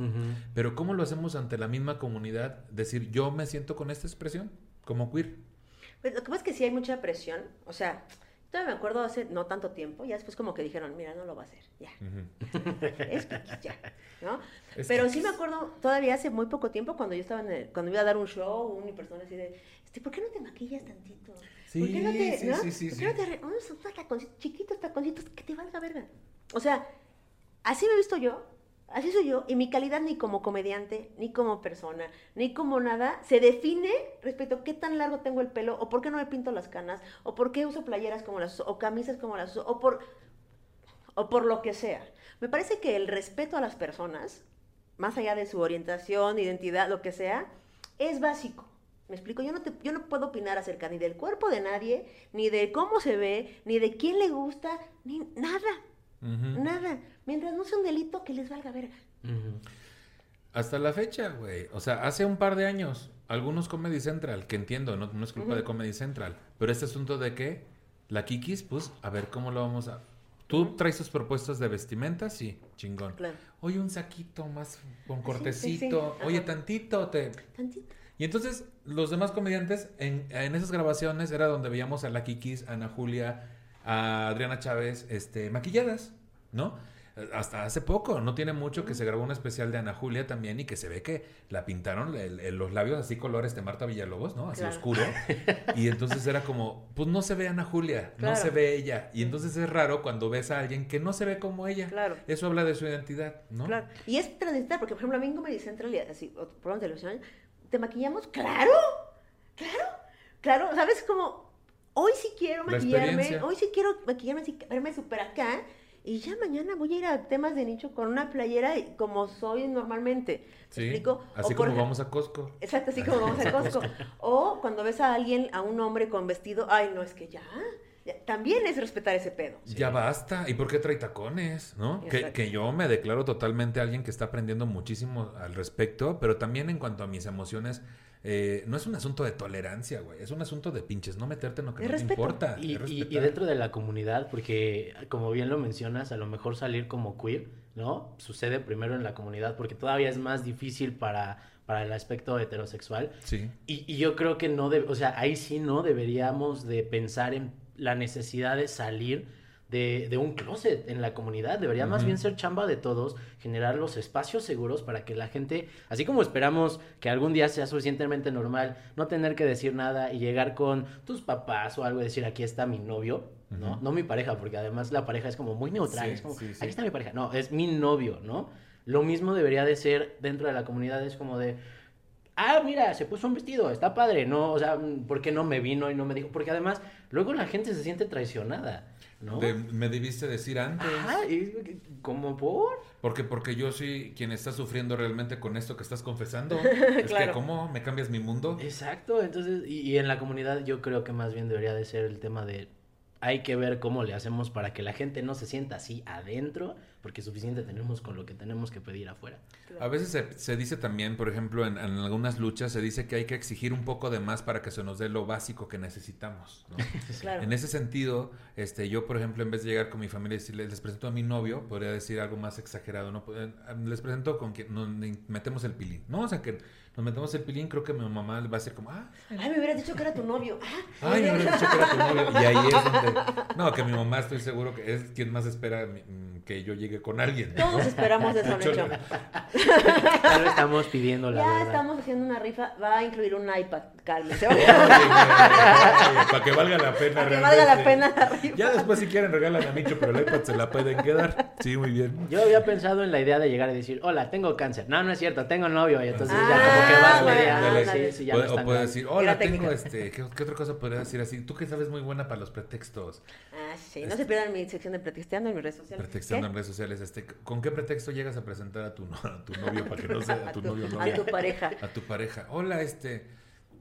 Speaker 1: Pero ¿cómo lo hacemos ante la misma comunidad? Decir, yo me siento con esta expresión, como queer.
Speaker 2: Pues, lo que pasa es que sí hay mucha presión. O sea, todavía me acuerdo hace no tanto tiempo, ya después como que dijeron, mira, no lo va a hacer, ya. Es que ya, ¿no?
Speaker 1: Es
Speaker 2: Pero sí me acuerdo todavía hace muy poco tiempo cuando yo estaba en el- cuando iba a dar un show, una persona así de, este, ¿por qué no te maquillas tantito? ¿Por qué no te,
Speaker 1: Sí,
Speaker 2: no?
Speaker 1: sí, sí,
Speaker 2: ¿Por
Speaker 1: sí,
Speaker 2: qué no
Speaker 1: sí.
Speaker 2: te unos taconcitos, chiquitos taconcitos que te valga verga? O sea, así me he visto yo, así soy yo, y mi calidad ni como comediante, ni como persona, ni como nada, se define respecto a qué tan largo tengo el pelo, o por qué no me pinto las canas, o por qué uso playeras como las o camisas como las o por, o por lo que sea. Me parece que el respeto a las personas, más allá de su orientación, identidad, lo que sea, es básico. ¿Me explico? Yo no, te- yo no puedo opinar acerca ni del cuerpo de nadie, ni de cómo se ve, ni de quién le gusta, ni nada. Nada. Mientras no sea un delito que les valga verga.
Speaker 1: Hasta la fecha, güey. O sea, hace un par de años, algunos Comedy Central, que entiendo, no, no es culpa de Comedy Central, pero este asunto de que la Kikis, pues, a ver cómo lo vamos a... ¿Tú traes tus propuestas de vestimenta? Sí, chingón.
Speaker 2: Claro.
Speaker 1: Oye, un saquito más con
Speaker 2: sí, sí.
Speaker 1: cortecito. Oye, tantito te...
Speaker 2: Tantito.
Speaker 1: Y entonces, los demás comediantes, en, en esas grabaciones era donde veíamos a la Kikis, a Ana Julia, a Adriana Chávez, este, maquilladas, ¿no? Hasta hace poco, no tiene mucho que se grabó un especial de Ana Julia también y que se ve que la pintaron el- el- los labios así colores de Marta Villalobos, ¿no? Así
Speaker 2: Claro.
Speaker 1: oscuro. Y entonces era como, pues no se ve Ana Julia, no se ve ella. Y entonces es raro cuando ves a alguien que no se ve como ella.
Speaker 2: Claro.
Speaker 1: Eso habla de su identidad, ¿no?
Speaker 2: Claro. Y es transitar, porque por ejemplo a mí en Comedy Central, y así, televisión, ¿te maquillamos? ¡Claro! ¡Claro! Claro, ¿sabes? Como, hoy sí quiero
Speaker 1: La
Speaker 2: maquillarme, hoy sí quiero maquillarme, así, verme súper acá, y ya mañana voy a ir a temas de nicho con una playera y- como soy normalmente. ¿Me
Speaker 1: Sí,
Speaker 2: explico?
Speaker 1: Así como vamos a Costco.
Speaker 2: Exacto, así como vamos a Costco. O cuando ves a alguien, a un hombre con vestido, ay, no, es que ya, ya, también es respetar ese pedo.
Speaker 1: Ya basta. ¿Y por qué trae tacones? ¿No? Que, que yo me declaro totalmente alguien que está aprendiendo muchísimo al respecto, pero también en cuanto a mis emociones, eh, no es un asunto de tolerancia, güey. Es un asunto de pinches, no meterte en lo que
Speaker 2: Es
Speaker 1: no
Speaker 2: respeto.
Speaker 1: te importa.
Speaker 3: Y,
Speaker 1: es
Speaker 3: y- y
Speaker 1: respetar.
Speaker 3: dentro de la comunidad, porque como bien lo mencionas, a lo mejor salir como queer, ¿no? Sucede primero en la comunidad, porque todavía es más difícil para, para el aspecto heterosexual.
Speaker 1: Sí.
Speaker 3: Y, y yo creo que no, de, o sea, ahí sí no deberíamos de pensar en la necesidad de salir de, de un closet en la comunidad. Debería más bien ser chamba de todos, generar los espacios seguros para que la gente, así como esperamos que algún día sea suficientemente normal, no tener que decir nada y llegar con tus papás o algo y decir, aquí está mi novio, ¿no? No mi pareja, porque además la pareja es como muy neutral,
Speaker 1: Sí,
Speaker 3: es como,
Speaker 1: sí, sí.
Speaker 3: aquí está mi pareja. No, es mi novio, ¿no? Lo mismo debería de ser dentro de la comunidad, es como de, ah, mira, se puso un vestido, está padre, no, o sea, ¿por qué no me vino y no me dijo? Porque además, luego la gente se siente traicionada, ¿no?
Speaker 1: De- me debiste decir antes.
Speaker 3: Ajá, y- ¿como por?
Speaker 1: Porque, porque yo soy quien está sufriendo realmente con esto que estás confesando. Es que,
Speaker 2: Claro.
Speaker 1: ¿cómo? ¿Me cambias mi mundo?
Speaker 3: Exacto, entonces, y, y en la comunidad yo creo que más bien debería de ser el tema de, hay que ver cómo le hacemos para que la gente no se sienta así adentro, porque suficiente tenemos con lo que tenemos que pedir afuera.
Speaker 1: A veces se, se dice también, por ejemplo, en, en algunas luchas se dice que hay que exigir un poco de más para que se nos dé lo básico que necesitamos. ¿no?
Speaker 2: Claro.
Speaker 1: En ese sentido, este, yo, por ejemplo, en vez de llegar con mi familia y decirles, les presento a mi novio, podría decir algo más exagerado, ¿no? Pueden- Les presento con quien nos metemos el pilín, ¿no? O sea, que nos metemos el pilín, creo que mi mamá va a decir como, ah,
Speaker 2: Ay, me hubieras dicho que era tu novio. Ah,
Speaker 1: ay, me hubieras dicho que era tu novio. Y ahí es donde, no, que mi mamá estoy seguro que es quien más espera mi- que yo llegue con alguien. ¿no?
Speaker 2: Todos esperamos eso.
Speaker 3: Ya lo estamos pidiendo, la
Speaker 2: Ya
Speaker 3: verdad.
Speaker 2: estamos haciendo una rifa, va a incluir un iPad.
Speaker 1: Oye, para que valga la pena.
Speaker 2: Para que valga la pena la rifa.
Speaker 1: Ya después si quieren regalan a Micho, pero el iPad se la pueden quedar. Sí, muy bien.
Speaker 3: Yo había pensado en la idea de llegar y decir, hola, tengo cáncer. No, no es cierto, tengo novio. Y entonces
Speaker 2: Ah,
Speaker 3: ya como que vas
Speaker 2: ándale.
Speaker 3: Sí, sí, ya
Speaker 1: Puede-
Speaker 3: no
Speaker 1: o
Speaker 3: tan
Speaker 1: puede
Speaker 3: grave.
Speaker 1: decir, hola, tengo este, ¿qué, qué otra cosa podría decir así? Tú que sabes muy buena para los pretextos,
Speaker 2: Ah, sí, no se pierdan mi sección de pretexteando en mis redes sociales.
Speaker 1: En redes sociales, este, ¿con qué pretexto llegas a presentar a tu, no- a tu novio para que no sea a tu novio o
Speaker 2: a
Speaker 1: novia?
Speaker 2: tu pareja.
Speaker 1: A tu pareja. Hola, este,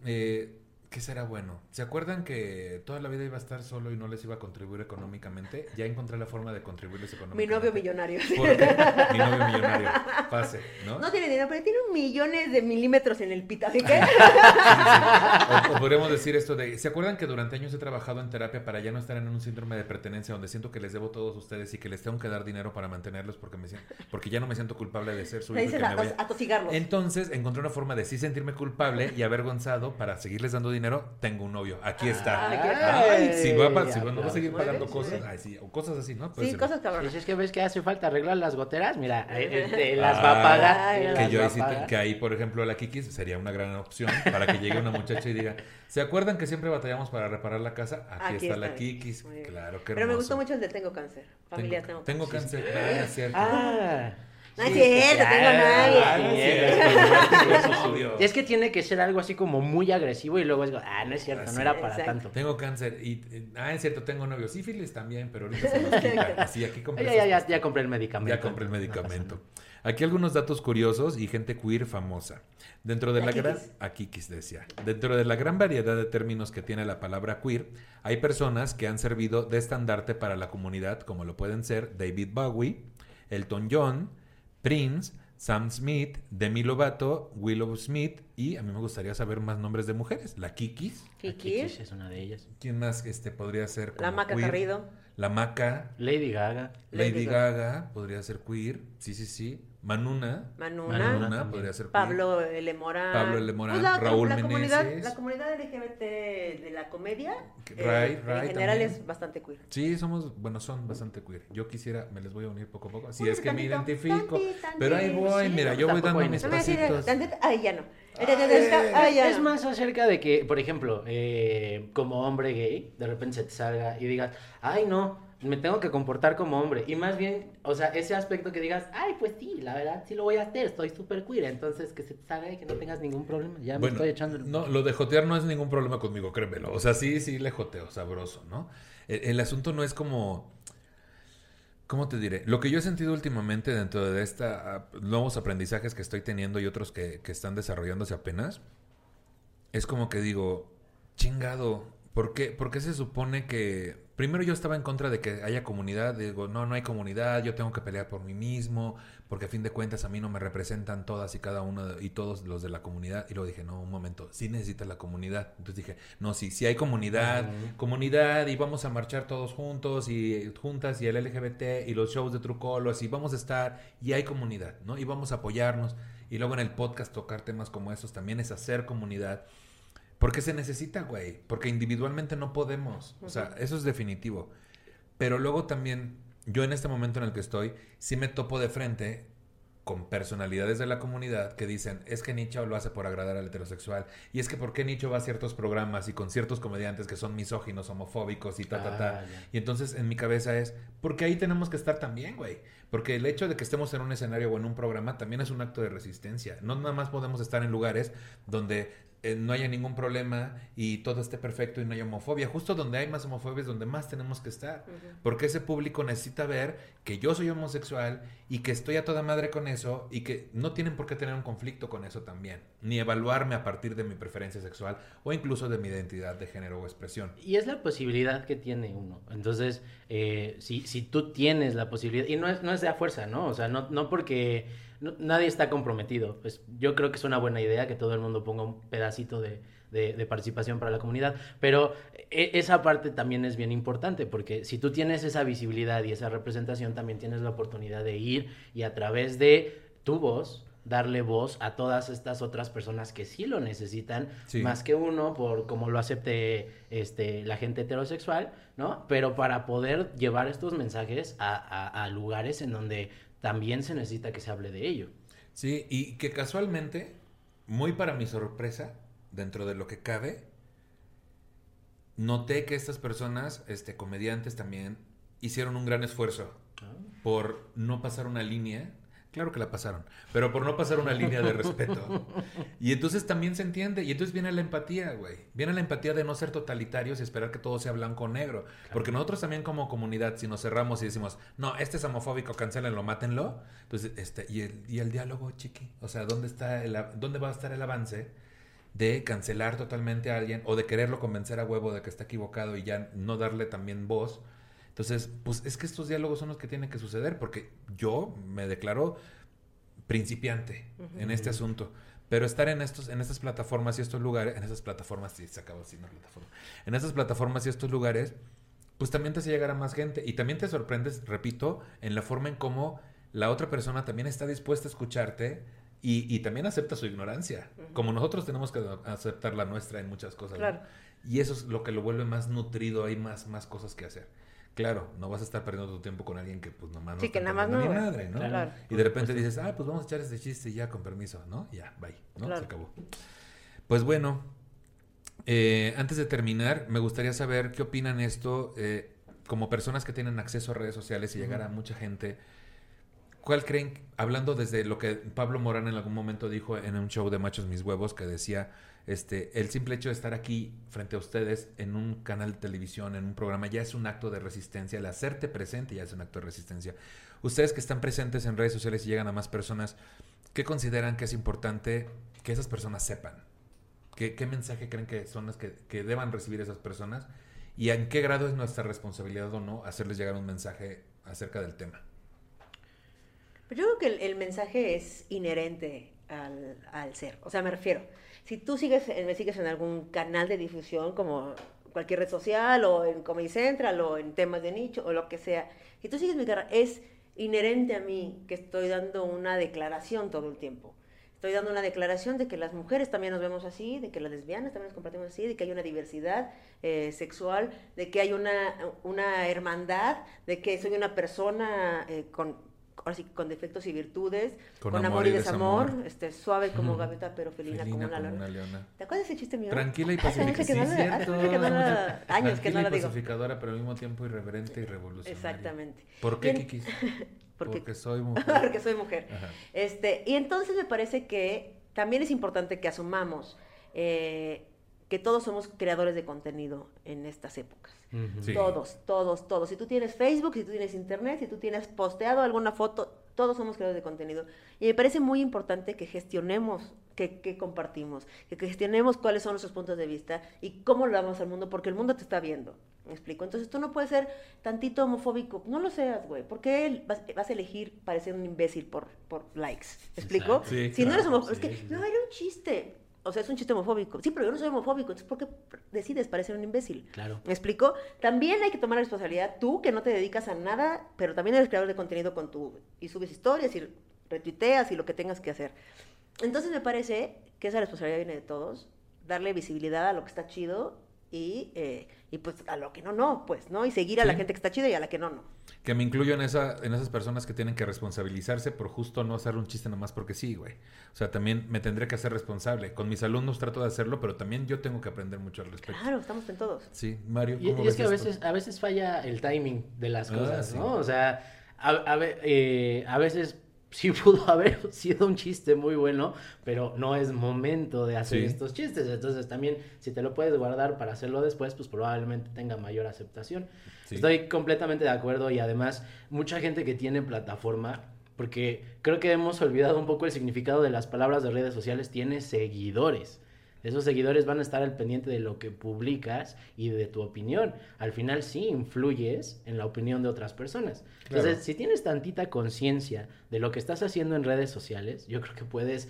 Speaker 1: eh, ¿Qué será bueno? ¿Se acuerdan que toda la vida iba a estar solo y no les iba a contribuir económicamente? Ya encontré la forma de contribuirles
Speaker 2: Mi
Speaker 1: económicamente.
Speaker 2: novio millonario.
Speaker 1: ¿Por qué? Mi novio millonario. Pase, ¿no?
Speaker 2: No tiene dinero, pero tiene millones de milímetros en el pita. ¿Así que?
Speaker 1: O, o podríamos decir esto de, ¿se acuerdan que durante años he trabajado en terapia para ya no estar en un síndrome de pertenencia donde siento que les debo a todos ustedes y que les tengo que dar dinero para mantenerlos porque me siento, porque ya no me siento culpable de ser su hijo y que
Speaker 2: a,
Speaker 1: me vaya? Entonces encontré una forma de sí sentirme culpable y avergonzado para seguirles dando dinero. Tengo un novio, aquí está.
Speaker 2: Ah,
Speaker 1: Ay, si va, si va- no va a seguir
Speaker 2: Muy
Speaker 1: pagando
Speaker 2: bien,
Speaker 1: cosas,
Speaker 2: sí.
Speaker 1: ay, sí, o cosas así, ¿no? Puede
Speaker 2: Sí,
Speaker 1: ser.
Speaker 2: cosas cabronas.
Speaker 3: Pues es que ves que hace falta arreglar las goteras, mira, eh, eh, las va a pagar.
Speaker 1: Que yo
Speaker 3: va pagar.
Speaker 1: que ahí, por ejemplo, la Kikis sería una gran opción para que llegue una muchacha y diga, ¿se acuerdan que siempre batallamos para reparar la casa? Aquí,
Speaker 2: Aquí
Speaker 1: está, la. Kikis. Claro, qué
Speaker 2: Pero me gustó mucho el de tengo cáncer. Familia tengo,
Speaker 1: Tengo
Speaker 2: cáncer.
Speaker 1: cáncer. Ah, es cierto.
Speaker 3: Ah.
Speaker 2: No es cierto, tengo novia.
Speaker 1: Es
Speaker 3: que tiene que ser algo así como muy agresivo y luego es, ah, no es cierto,
Speaker 1: Así
Speaker 3: no era para
Speaker 2: Exacto.
Speaker 3: tanto.
Speaker 1: Tengo cáncer y, eh, ah, es cierto, tengo novio. Sífilis también, pero ahorita se nos quita. Así, aquí compré
Speaker 3: Ya, ya,
Speaker 1: esas
Speaker 3: ya, ya compré el medicamento.
Speaker 1: Ya compré el medicamento. Aquí algunos datos curiosos y gente queer famosa. Dentro de
Speaker 2: La
Speaker 1: la gran aquí decía, dentro de la gran variedad de términos que tiene la palabra queer, hay personas que han servido de estandarte para la comunidad, como lo pueden ser David Bowie, Elton John, Prince, Sam Smith, Demi Lovato, Willow Smith y a mí me gustaría saber más nombres de mujeres. La Kikis,
Speaker 3: Kikis es una de ellas.
Speaker 1: ¿quién más este podría ser?
Speaker 2: la Maca
Speaker 1: queer?
Speaker 2: Carrido.
Speaker 1: La Maca,
Speaker 3: Lady Gaga.
Speaker 1: Lady,
Speaker 2: Lady
Speaker 1: Gaga, podría ser queer, sí, sí, sí. Manuna,
Speaker 2: Manuna.
Speaker 1: Podría ser.
Speaker 2: Pablo L. Morán.
Speaker 1: Pablo L. Morán,
Speaker 2: Pues la,
Speaker 1: Raúl
Speaker 2: la comunidad,
Speaker 1: Meneses.
Speaker 2: la comunidad LGBT de la comedia eh,
Speaker 1: Ray,
Speaker 2: en general
Speaker 1: también.
Speaker 2: es bastante queer.
Speaker 1: Sí, somos, bueno, son bastante queer. Yo quisiera, me les voy a unir poco a poco. Si es que me identifico.
Speaker 2: tanti, tanti.
Speaker 1: Pero ahí voy,
Speaker 3: Sí,
Speaker 1: mira, yo voy dando mis pasitos.
Speaker 2: ay, ya no.
Speaker 1: Ay.
Speaker 2: Ay, ya
Speaker 3: es más acerca de que, por ejemplo, eh, como hombre gay, de repente se te salga y digas, ay, no, me tengo que comportar como hombre. Y más bien, o sea, ese aspecto que digas, ay, pues sí, la verdad, sí lo voy a hacer, estoy súper queer. Entonces, que se te salga y que no tengas ningún problema. Ya me estoy echando el...
Speaker 1: no, lo de jotear no es ningún problema conmigo, créemelo. O sea, sí, sí le joteo, sabroso, ¿no? El, el asunto no es como... ¿Cómo te diré? Lo que yo he sentido últimamente dentro de esta nuevos aprendizajes que estoy teniendo y otros que, que están desarrollándose apenas, es como que digo, chingado, ¿por qué, por qué se supone que... Primero yo estaba en contra de que haya comunidad, digo, no, no hay comunidad, yo tengo que pelear por mí mismo, porque a fin de cuentas a mí no me representan todas y cada uno de- y todos los de la comunidad. Y luego dije, no, un momento, sí necesitas la comunidad. Entonces dije, no, sí, sí hay comunidad, comunidad y vamos a marchar todos juntos y juntas y el LGBT y los shows de Trucolos y vamos a estar y hay comunidad, ¿no? Y vamos a apoyarnos. Y luego en el podcast tocar temas como esos también es hacer comunidad. Porque se necesita, güey. Porque individualmente no podemos. O sea, eso es definitivo. Pero luego también, yo en este momento en el que estoy, sí me topo de frente con personalidades de la comunidad que dicen, es que Nicho lo hace por agradar al heterosexual. Y es que ¿por qué Nicho va a ciertos programas y con ciertos comediantes que son misóginos, homofóbicos y ta, ta, ta?
Speaker 3: Ah.
Speaker 1: Y entonces en mi cabeza es, porque ahí tenemos que estar también, güey. Porque el hecho de que estemos en un escenario o en un programa también es un acto de resistencia. No nada más podemos estar en lugares donde eh, no haya ningún problema y todo esté perfecto y no haya homofobia. Justo donde hay más homofobia es donde más tenemos que estar. Porque ese público necesita ver que yo soy homosexual y que estoy a toda madre con eso y que no tienen por qué tener un conflicto con eso también. Ni evaluarme a partir de mi preferencia sexual o incluso de mi identidad de género o expresión.
Speaker 3: Y es la posibilidad que tiene uno. Entonces, eh, si, si tú tienes la posibilidad, y no es, no es de a fuerza, ¿no? O sea, no, no porque no- nadie está comprometido. Pues yo creo que es una buena idea que todo el mundo ponga un pedacito de, de- de participación para la comunidad. Pero e- esa parte también es bien importante, porque si tú tienes esa visibilidad y esa representación, también tienes la oportunidad de ir y a través de tu voz darle voz a todas estas otras personas que sí lo necesitan,
Speaker 1: Sí.
Speaker 3: más que uno, por como lo acepte este, la gente heterosexual, ¿no? Pero para poder llevar estos mensajes a, a- a lugares en donde también se necesita que se hable de ello.
Speaker 1: Sí, y que casualmente, muy para mi sorpresa, dentro de lo que cabe, noté que estas personas, este, comediantes también, hicieron un gran esfuerzo por no pasar una línea. Claro que la pasaron, pero por no pasar una línea de respeto. Y entonces también se entiende, y entonces viene la empatía, güey. Viene la empatía de no ser totalitarios y esperar que todo sea blanco o negro. Porque nosotros también como comunidad, si nos cerramos y decimos, no, este es homofóbico, cancelenlo, mátenlo. Entonces, este, y el, y el diálogo, chiqui. O sea, ¿dónde está el, dónde va a estar el avance? de cancelar totalmente a alguien o de quererlo convencer a huevo de que está equivocado y ya no darle también voz. Entonces, pues es que estos diálogos son los que tienen que suceder porque yo me declaro principiante en este asunto. Pero estar en estos, en estas plataformas y estos lugares, en esas plataformas, sí, se acabó una plataforma. En esas plataformas y estos lugares, pues también te hace llegar a más gente. Y también te sorprendes, repito, en la forma en cómo la otra persona también está dispuesta a escucharte y, también acepta su ignorancia. Como nosotros tenemos que aceptar la nuestra en muchas cosas. Y eso es lo que lo vuelve más nutrido, hay más, más cosas que hacer. Claro, no vas a estar perdiendo tu tiempo con alguien que pues nomás no
Speaker 2: sí, que nada más no,
Speaker 1: ni madre, ¿no? Y de repente dices, ah, pues vamos a echar ese chiste ya con permiso, ¿no? Ya, bye, ¿no? Se acabó. Pues bueno, eh, antes de terminar, me gustaría saber qué opinan esto, eh, como personas que tienen acceso a redes sociales y llegar a mucha gente, ¿cuál creen, hablando desde lo que Pablo Morán en algún momento dijo en un show de Machos Mis Huevos, que decía este, el simple hecho de estar aquí frente a ustedes en un canal de televisión, en un programa, ya es un acto de resistencia. El hacerte presente ya es un acto de resistencia. Ustedes que están presentes en redes sociales y llegan a más personas, ¿qué consideran que es importante que esas personas sepan? ¿Qué, mensaje creen que son las que, deban recibir esas personas? ¿Y en qué grado es nuestra responsabilidad o no hacerles llegar un mensaje acerca del tema?
Speaker 2: Yo creo que el, mensaje es inherente al, al ser. O sea, me refiero si tú sigues, eh, me sigues en algún canal de difusión como cualquier red social o en Comedy Central o en temas de nicho o lo que sea, si tú sigues mi carrera, es inherente a mí que estoy dando una declaración todo el tiempo. Estoy dando una declaración de que las mujeres también nos vemos así, de que las lesbianas también nos compartimos así, de que hay una diversidad eh, sexual, de que hay una, una hermandad, de que soy una persona eh, con ahora sí, con defectos y virtudes, con, amor, y desamor, este, suave como gaveta, pero felina, como, una, leona. ¿Te acuerdas de ese chiste mío?
Speaker 1: Tranquila y pacificadora. sí,
Speaker 2: no años que no la digo.
Speaker 1: pacificadora, pero al mismo tiempo irreverente y revolucionaria.
Speaker 2: Exactamente.
Speaker 1: ¿Por qué, Kikis? Porque, porque, soy mujer.
Speaker 2: porque soy mujer. Este, y entonces me parece que también es importante que asumamos eh, que todos somos creadores de contenido en estas épocas. Todos, todos, todos. Si tú tienes Facebook, si tú tienes Internet, si tú tienes posteado alguna foto, todos somos creadores de contenido. Y me parece muy importante que gestionemos qué, compartimos, que, gestionemos cuáles son nuestros puntos de vista y cómo lo damos al mundo, porque el mundo te está viendo. ¿Me explico? Entonces tú no puedes ser tantito homofóbico. No lo seas, güey. ¿Por qué vas, a elegir parecer un imbécil por, por likes? ¿Me explico? si no eres homofóbico, es que no era un chiste o sea, es un chiste homofóbico. Sí, pero yo no soy homofóbico, entonces ¿por qué decides parecer un imbécil?
Speaker 3: Claro.
Speaker 2: ¿Me explico? También hay que tomar la responsabilidad, tú que no te dedicas a nada, pero también eres creador de contenido con tu... y subes historias y retuiteas y lo que tengas que hacer. Entonces me parece que esa responsabilidad viene de todos, darle visibilidad a lo que está chido y, eh, y pues a lo que no, no, pues, ¿no? Y seguir a la gente que está chida y a la que no, no.
Speaker 1: Que me incluyo en, esa, en esas personas que tienen que responsabilizarse por justo no hacer un chiste nomás porque sí, güey. O sea, también me tendré que hacer responsable. Con mis alumnos trato de hacerlo, pero también yo tengo que aprender mucho al respecto.
Speaker 2: Claro, estamos en todos.
Speaker 1: Sí, Mario.
Speaker 3: ¿cómo y, es que a veces, a veces falla el timing de las ah, cosas, ¿no? O sea, a, a, eh, a veces sí pudo haber sido un chiste muy bueno, pero no es momento de hacer estos chistes. Entonces también, si te lo puedes guardar para hacerlo después, pues probablemente tenga mayor aceptación. Estoy completamente de acuerdo y además mucha gente que tiene plataforma, porque creo que hemos olvidado un poco el significado de las palabras de redes sociales, tiene seguidores. Esos seguidores van a estar al pendiente de lo que publicas y de tu opinión. Al final sí influyes en la opinión de otras personas. Entonces, si tienes tantita conciencia de lo que estás haciendo en redes sociales, yo creo que puedes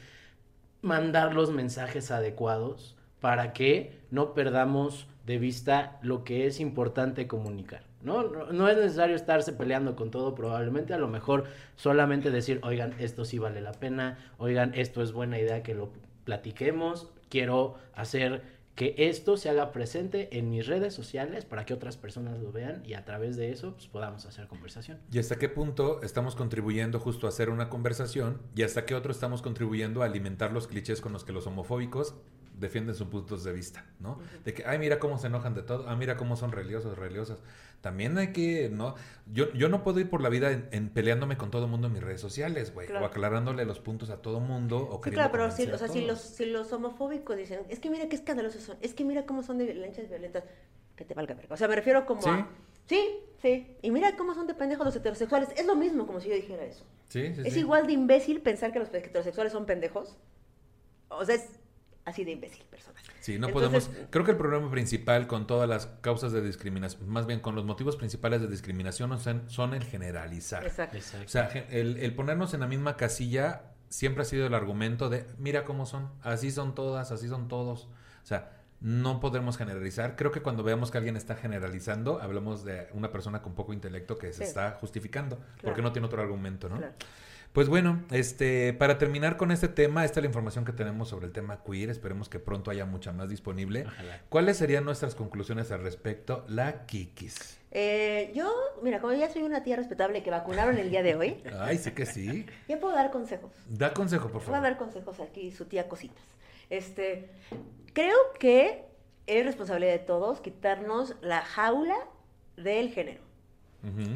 Speaker 3: mandar los mensajes adecuados para que no perdamos de vista lo que es importante comunicar. ¿no? No, no es necesario estarse peleando con todo, probablemente a lo mejor solamente decir, oigan, esto sí vale la pena, oigan, esto es buena idea que lo platiquemos, quiero hacer que esto se haga presente en mis redes sociales para que otras personas lo vean y a través de eso pues, podamos hacer conversación.
Speaker 1: ¿Y hasta qué punto estamos contribuyendo justo a hacer una conversación y hasta qué otro estamos contribuyendo a alimentar los clichés con los que los homofóbicos defienden sus puntos de vista, ¿no? De que, ay, mira cómo se enojan de todo, ah, mira cómo son religiosos, religiosas. También hay que, ¿no? Yo, yo no puedo ir por la vida en, peleándome con todo el mundo en mis redes sociales, güey, o aclarándole los puntos a todo mundo. O
Speaker 2: sí, claro, pero si, o sea, si, los, si los homofóbicos dicen, es que mira qué escandalosos son, es que mira cómo son de lanchas violentas, que te valga verga. O sea, me refiero como a... Sí, sí. Y mira cómo son de pendejos los heterosexuales. Es lo mismo como si yo dijera eso.
Speaker 1: Sí, sí,
Speaker 2: es igual de imbécil pensar que los heterosexuales son pendejos. O sea, es así de imbécil personal.
Speaker 1: Sí, no
Speaker 2: Entonces,
Speaker 1: podemos. Creo que el problema principal con todas las causas de discriminación, más bien con los motivos principales de discriminación, son, son el generalizar.
Speaker 2: Exacto.
Speaker 3: Exacto.
Speaker 1: O sea, el, el ponernos en la misma casilla siempre ha sido el argumento de, mira cómo son, así son todas, así son todos. O sea, no podemos generalizar. Creo que cuando veamos que alguien está generalizando, hablamos de una persona con poco intelecto que se
Speaker 2: Sí.
Speaker 1: está justificando, porque no tiene otro argumento, ¿no?
Speaker 2: Claro.
Speaker 1: Pues bueno, este, para terminar con este tema, esta es la información que tenemos sobre el tema queer. Esperemos que pronto haya mucha más disponible.
Speaker 3: Ojalá.
Speaker 1: ¿Cuáles serían nuestras conclusiones al respecto? La Kikis.
Speaker 2: Eh, yo, mira, como ya soy una tía respetable que vacunaron el día de hoy,
Speaker 1: Ay, sí que sí.
Speaker 2: ya puedo dar consejos.
Speaker 1: Da consejo, por
Speaker 2: Voy a
Speaker 1: favor.
Speaker 2: dar consejos aquí, su tía Cositas. Este, creo que es responsabilidad de todos quitarnos la jaula del género.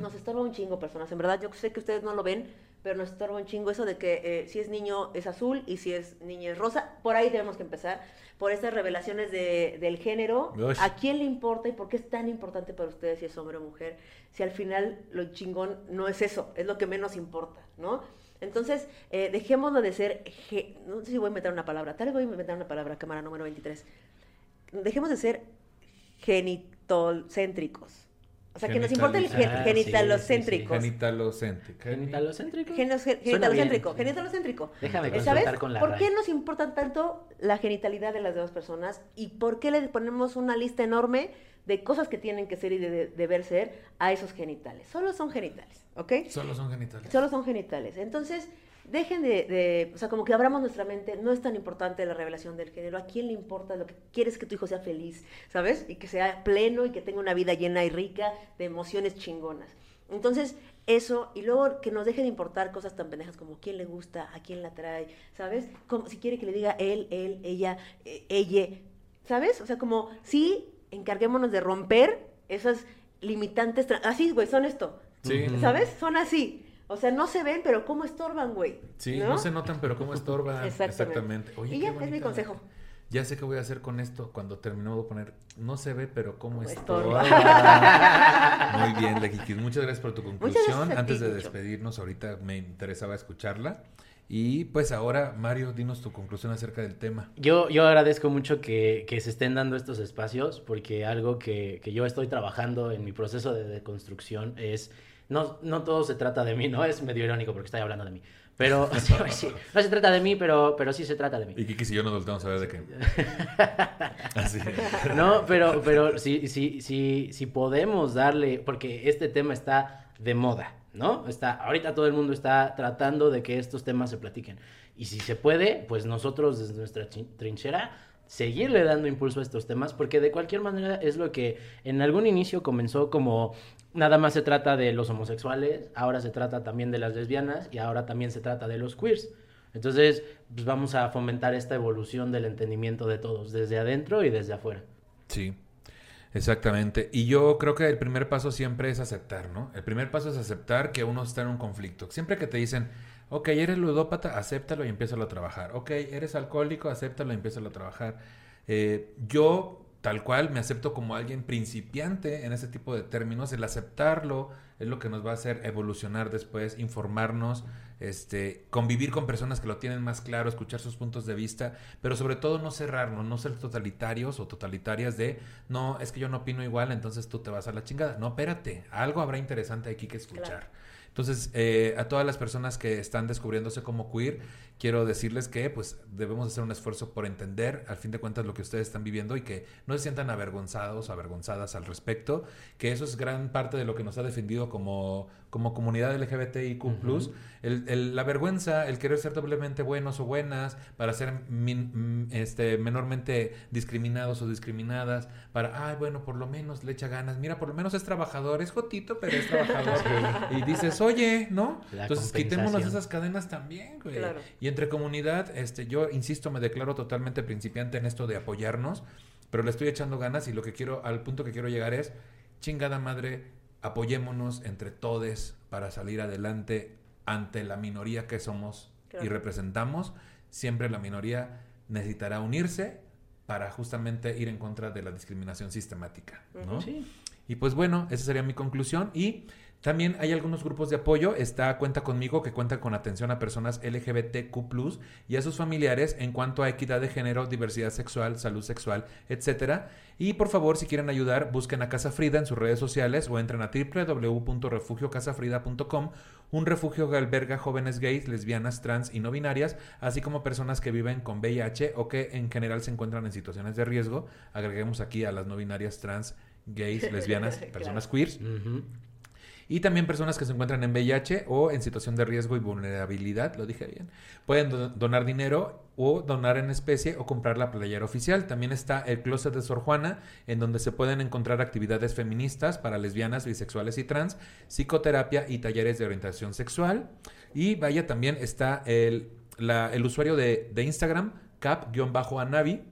Speaker 2: Nos estorba un chingo, personas. En verdad, yo sé que ustedes no lo ven, pero nos estorba un chingo eso de que eh, si es niño es azul y si es niña es rosa. Por ahí tenemos que empezar. Por estas revelaciones de- del género. ¿A quién le importa y por qué es tan importante para ustedes si es hombre o mujer? Si al final lo chingón no es eso, es lo que menos importa, ¿no? Entonces, eh, dejémoslo de ser. No sé si voy a inventar una palabra. Tal vez voy a inventar una palabra, cámara número 23. Dejemos de ser genitolcéntricos. O sea, que nos importa el gen-
Speaker 3: Ah, sí,
Speaker 2: genitalocéntricos.
Speaker 1: Genitalocéntrico.
Speaker 3: ¿Genitalocéntrico?
Speaker 2: Genos- gen- Genitalocéntrico, genitalocéntrico.
Speaker 3: Déjame
Speaker 2: Eh,
Speaker 3: consultar
Speaker 2: ¿Sabes?
Speaker 3: con la
Speaker 2: ¿Por qué nos importa tanto la genitalidad de las demás personas? ¿Y por qué le ponemos una lista enorme de cosas que tienen que ser y de, de- deber ser a esos genitales? Solo son genitales, ¿ok?
Speaker 1: Solo son genitales.
Speaker 2: Solo son genitales. Entonces, dejen de, de- o sea, como que abramos nuestra mente, no es tan importante la revelación del género, ¿a quién le importa lo que quieres que tu hijo sea feliz, ¿sabes? Y que sea pleno y que tenga una vida llena y rica de emociones chingonas. Entonces, eso, y luego que nos deje de importar cosas tan pendejas como quién le gusta, a quién la trae, ¿sabes? Como si quiere que le diga él, él, ella, eh, ella, ¿sabes? O sea, como sí, encarguémonos de romper esas limitantes, así, güey, son esto,
Speaker 1: Sí.
Speaker 2: ¿Sabes? Son así. O sea, no se ven, pero cómo estorban, güey.
Speaker 1: Sí, no, se notan, pero cómo estorban.
Speaker 2: Exactamente.
Speaker 1: Oye,
Speaker 2: Y
Speaker 1: qué
Speaker 2: ya, es mi consejo.
Speaker 1: Ya sé qué voy a hacer con esto cuando terminemos de poner. No se ve, pero cómo
Speaker 2: Cómo
Speaker 1: estorba.
Speaker 2: estorba.
Speaker 1: Muy bien, Lequiquis. Muchas gracias por tu conclusión.
Speaker 2: a ti,
Speaker 1: Antes de despedirnos, ahorita me interesaba escucharla. Y pues ahora, Mario, dinos tu conclusión acerca del tema.
Speaker 3: Yo, yo agradezco mucho que, que se estén dando estos espacios porque algo que, que yo estoy trabajando en mi proceso de deconstrucción es, no, no todo se trata de mí, ¿no? Es medio irónico porque estoy hablando de mí. Pero sí, sí, no se trata de mí, pero, pero sí se trata de mí.
Speaker 1: Y Kikis y yo nos volteamos a ver de qué. Así.
Speaker 3: No, pero, pero si, si, si, si podemos darle, porque este tema está de moda, ¿no? Está, ahorita todo el mundo está tratando de que estos temas se platiquen. Y si se puede, pues nosotros desde nuestra trinchera seguirle dando impulso a estos temas, porque de cualquier manera es lo que en algún inicio comenzó como nada más se trata de los homosexuales, ahora se trata también de las lesbianas y ahora también se trata de los queers. Entonces, pues vamos a fomentar esta evolución del entendimiento de todos, desde adentro y desde afuera.
Speaker 1: Sí, exactamente. Y yo creo que el primer paso siempre es aceptar, ¿no? El primer paso es aceptar que uno está en un conflicto. Siempre que te dicen, ok, eres ludópata, acéptalo y empiézalo a trabajar. Ok, eres alcohólico, acéptalo y empiézalo a trabajar. Eh, yo, tal cual, me acepto como alguien principiante en ese tipo de términos. El aceptarlo es lo que nos va a hacer evolucionar después, informarnos, este, convivir con personas que lo tienen más claro, escuchar sus puntos de vista, pero sobre todo no cerrarnos, no ser totalitarios o totalitarias de, no, es que yo no opino igual, entonces tú te vas a la chingada. No, espérate, algo habrá interesante aquí que escuchar. Entonces, eh, a todas las personas que están descubriéndose como queer, quiero decirles que pues debemos hacer un esfuerzo por entender, al fin de cuentas, lo que ustedes están viviendo y que no se sientan avergonzados o avergonzadas al respecto, que eso es gran parte de lo que nos ha defendido como, como comunidad LGBTIQ+.
Speaker 3: Ujú.
Speaker 1: el, el- la vergüenza, el querer ser doblemente buenos o buenas, para ser min- mm, este, menormente discriminados o discriminadas, para, ay, bueno, por lo menos le echa ganas, mira, por lo menos es trabajador, es jotito, pero es trabajador. y dices, oye, ¿no?
Speaker 3: La
Speaker 1: Entonces quitémonos esas cadenas también, güey.
Speaker 2: Claro.
Speaker 1: Y entre comunidad, este, yo insisto, me declaro totalmente principiante en esto de apoyarnos, pero le estoy echando ganas y lo que quiero, al punto que quiero llegar es, chingada madre, apoyémonos entre todes para salir adelante ante la minoría que somos y representamos. Siempre la minoría necesitará unirse para justamente ir en contra de la discriminación sistemática, ¿no?
Speaker 3: Sí.
Speaker 1: Y pues bueno, esa sería mi conclusión. Y También hay algunos grupos de apoyo. Está Cuenta conmigo que cuenta con atención a personas LGBTQ y a sus familiares en cuanto a equidad de género, diversidad sexual, salud sexual, etcétera. Y por favor, si quieren ayudar, busquen a Casa Frida en sus redes sociales o entren a www.refugiocasafrida.com, un refugio que alberga jóvenes gays, lesbianas, trans y no binarias, así como personas que viven con VIH o que en general se encuentran en situaciones de riesgo. Agreguemos aquí a las no binarias, trans, gays, lesbianas, personas queers. Y también personas que se encuentran en VIH o en situación de riesgo y vulnerabilidad, lo dije bien. Pueden donar dinero o donar en especie o comprar la playera oficial. También está el Closet de Sor Juana, en donde se pueden encontrar actividades feministas para lesbianas, bisexuales y trans, psicoterapia y talleres de orientación sexual. Y vaya, también está el, el usuario de, de Instagram, cap-anavi,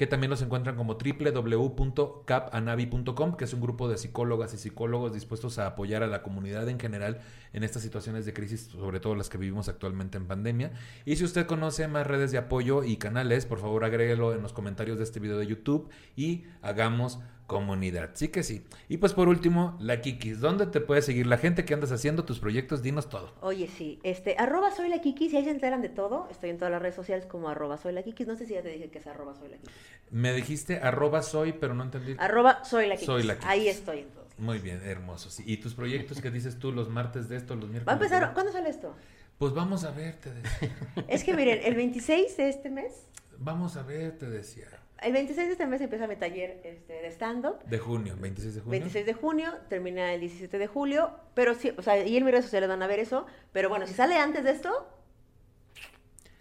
Speaker 1: que también los encuentran como www.capanavi.com, que es un grupo de psicólogas y psicólogos dispuestos a apoyar a la comunidad en general en estas situaciones de crisis, sobre todo las que vivimos actualmente en pandemia. Y si usted conoce más redes de apoyo y canales, por favor agréguelo en los comentarios de este video de YouTube y hagamos comunidad. Sí que sí. Y pues por último, la Kikis. ¿Dónde te puede seguir la gente que andas haciendo tus proyectos? Dinos todo.
Speaker 2: Oye, sí. Este, arroba soy la Kikis y ahí se enteran de todo. Estoy en todas las redes sociales como arroba soy la Kikis. No sé si ya te dije que es arroba soy la Kikis.
Speaker 1: Me dijiste arroba soy, pero no entendí.
Speaker 2: Arroba soy la Kikis. Soy la Kikis. Ahí estoy en todo.
Speaker 1: Muy bien, hermoso. Sí. ¿Y tus proyectos que dices tú los martes de esto, los miércoles?
Speaker 2: Va a empezar, ¿cuándo sale esto?
Speaker 1: Pues vamos a ver, te
Speaker 2: decía. es que miren, el 26 de este mes.
Speaker 1: Vamos a ver, te decía.
Speaker 2: El 26 de este mes empieza mi taller este, de stand-up.
Speaker 1: De junio, 26 de junio.
Speaker 2: 26 de junio, termina el 17 de julio. Pero sí, o sea, y en mis redes sociales van a ver eso. Pero bueno, si sale antes de esto,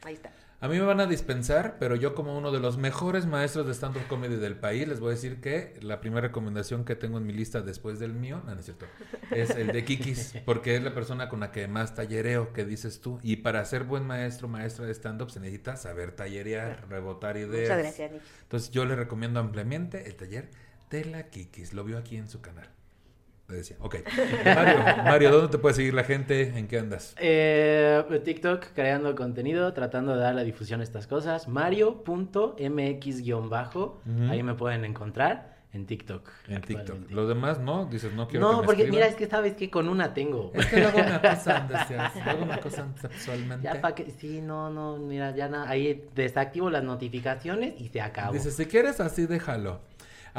Speaker 2: ahí está.
Speaker 1: A mí me van a dispensar, pero yo como uno de los mejores maestros de stand-up comedy del país, les voy a decir que la primera recomendación que tengo en mi lista después del mío, no, no es cierto, es el de Kikis, porque es la persona con la que más tallereo, que dices tú. Y para ser buen maestro, maestra de stand-up, se necesita saber tallerear, rebotar ideas. Muchas gracias, Entonces yo le recomiendo ampliamente el taller de la Kikis. Lo vio aquí en su canal decía. Ok. Mario, Mario, ¿dónde te puede seguir la gente? ¿En qué andas?
Speaker 3: Eh, TikTok, creando contenido, tratando de dar la difusión a estas cosas. Mario.mx-bajo. Ahí me pueden encontrar. En TikTok.
Speaker 1: En TikTok. Los demás no, dices, no quiero.
Speaker 3: No, porque mira, es que sabes que con una tengo.
Speaker 1: Es que luego me acosan, deseas, luego me acosan sexualmente.
Speaker 3: Ya para que, sí, no, no, mira, ya na, ahí desactivo las notificaciones y se acabó.
Speaker 1: Dices, si quieres así, déjalo.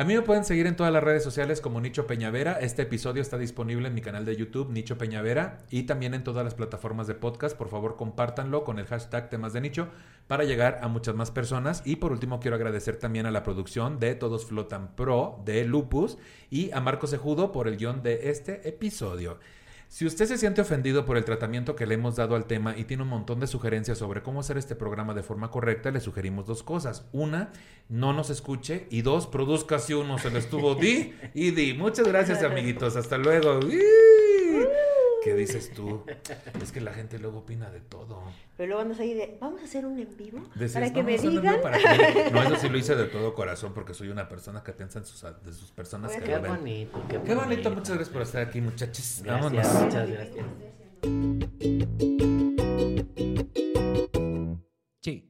Speaker 1: A mí me pueden seguir en todas las redes sociales como Nicho Peñavera. Este episodio está disponible en mi canal de YouTube, Nicho Peñavera, y también en todas las plataformas de podcast. Por favor, compártanlo con el hashtag temas de nicho para llegar a muchas más personas. Y por último, quiero agradecer también a la producción de Todos Flotan Pro de Lupus y a Marco Sejudo por el guion de este episodio. Si usted se siente ofendido por el tratamiento que le hemos dado al tema y tiene un montón de sugerencias sobre cómo hacer este programa de forma correcta, le sugerimos dos cosas. Una, no nos escuche y dos, produzca si uno se le estuvo di y di. Muchas gracias, amiguitos. Hasta luego. ¿Qué dices tú? Es que la gente luego opina de todo.
Speaker 2: Pero luego andas ahí de, vamos a hacer un en vivo para que me digan.
Speaker 1: No, eso sí lo hice de todo corazón porque soy una persona que piensa en sus, de sus personas que
Speaker 3: qué bonito, qué,
Speaker 1: qué bonito. Muchas gracias por estar aquí, muchachos.
Speaker 3: Vámonos. Muchas gracias.
Speaker 4: Sí.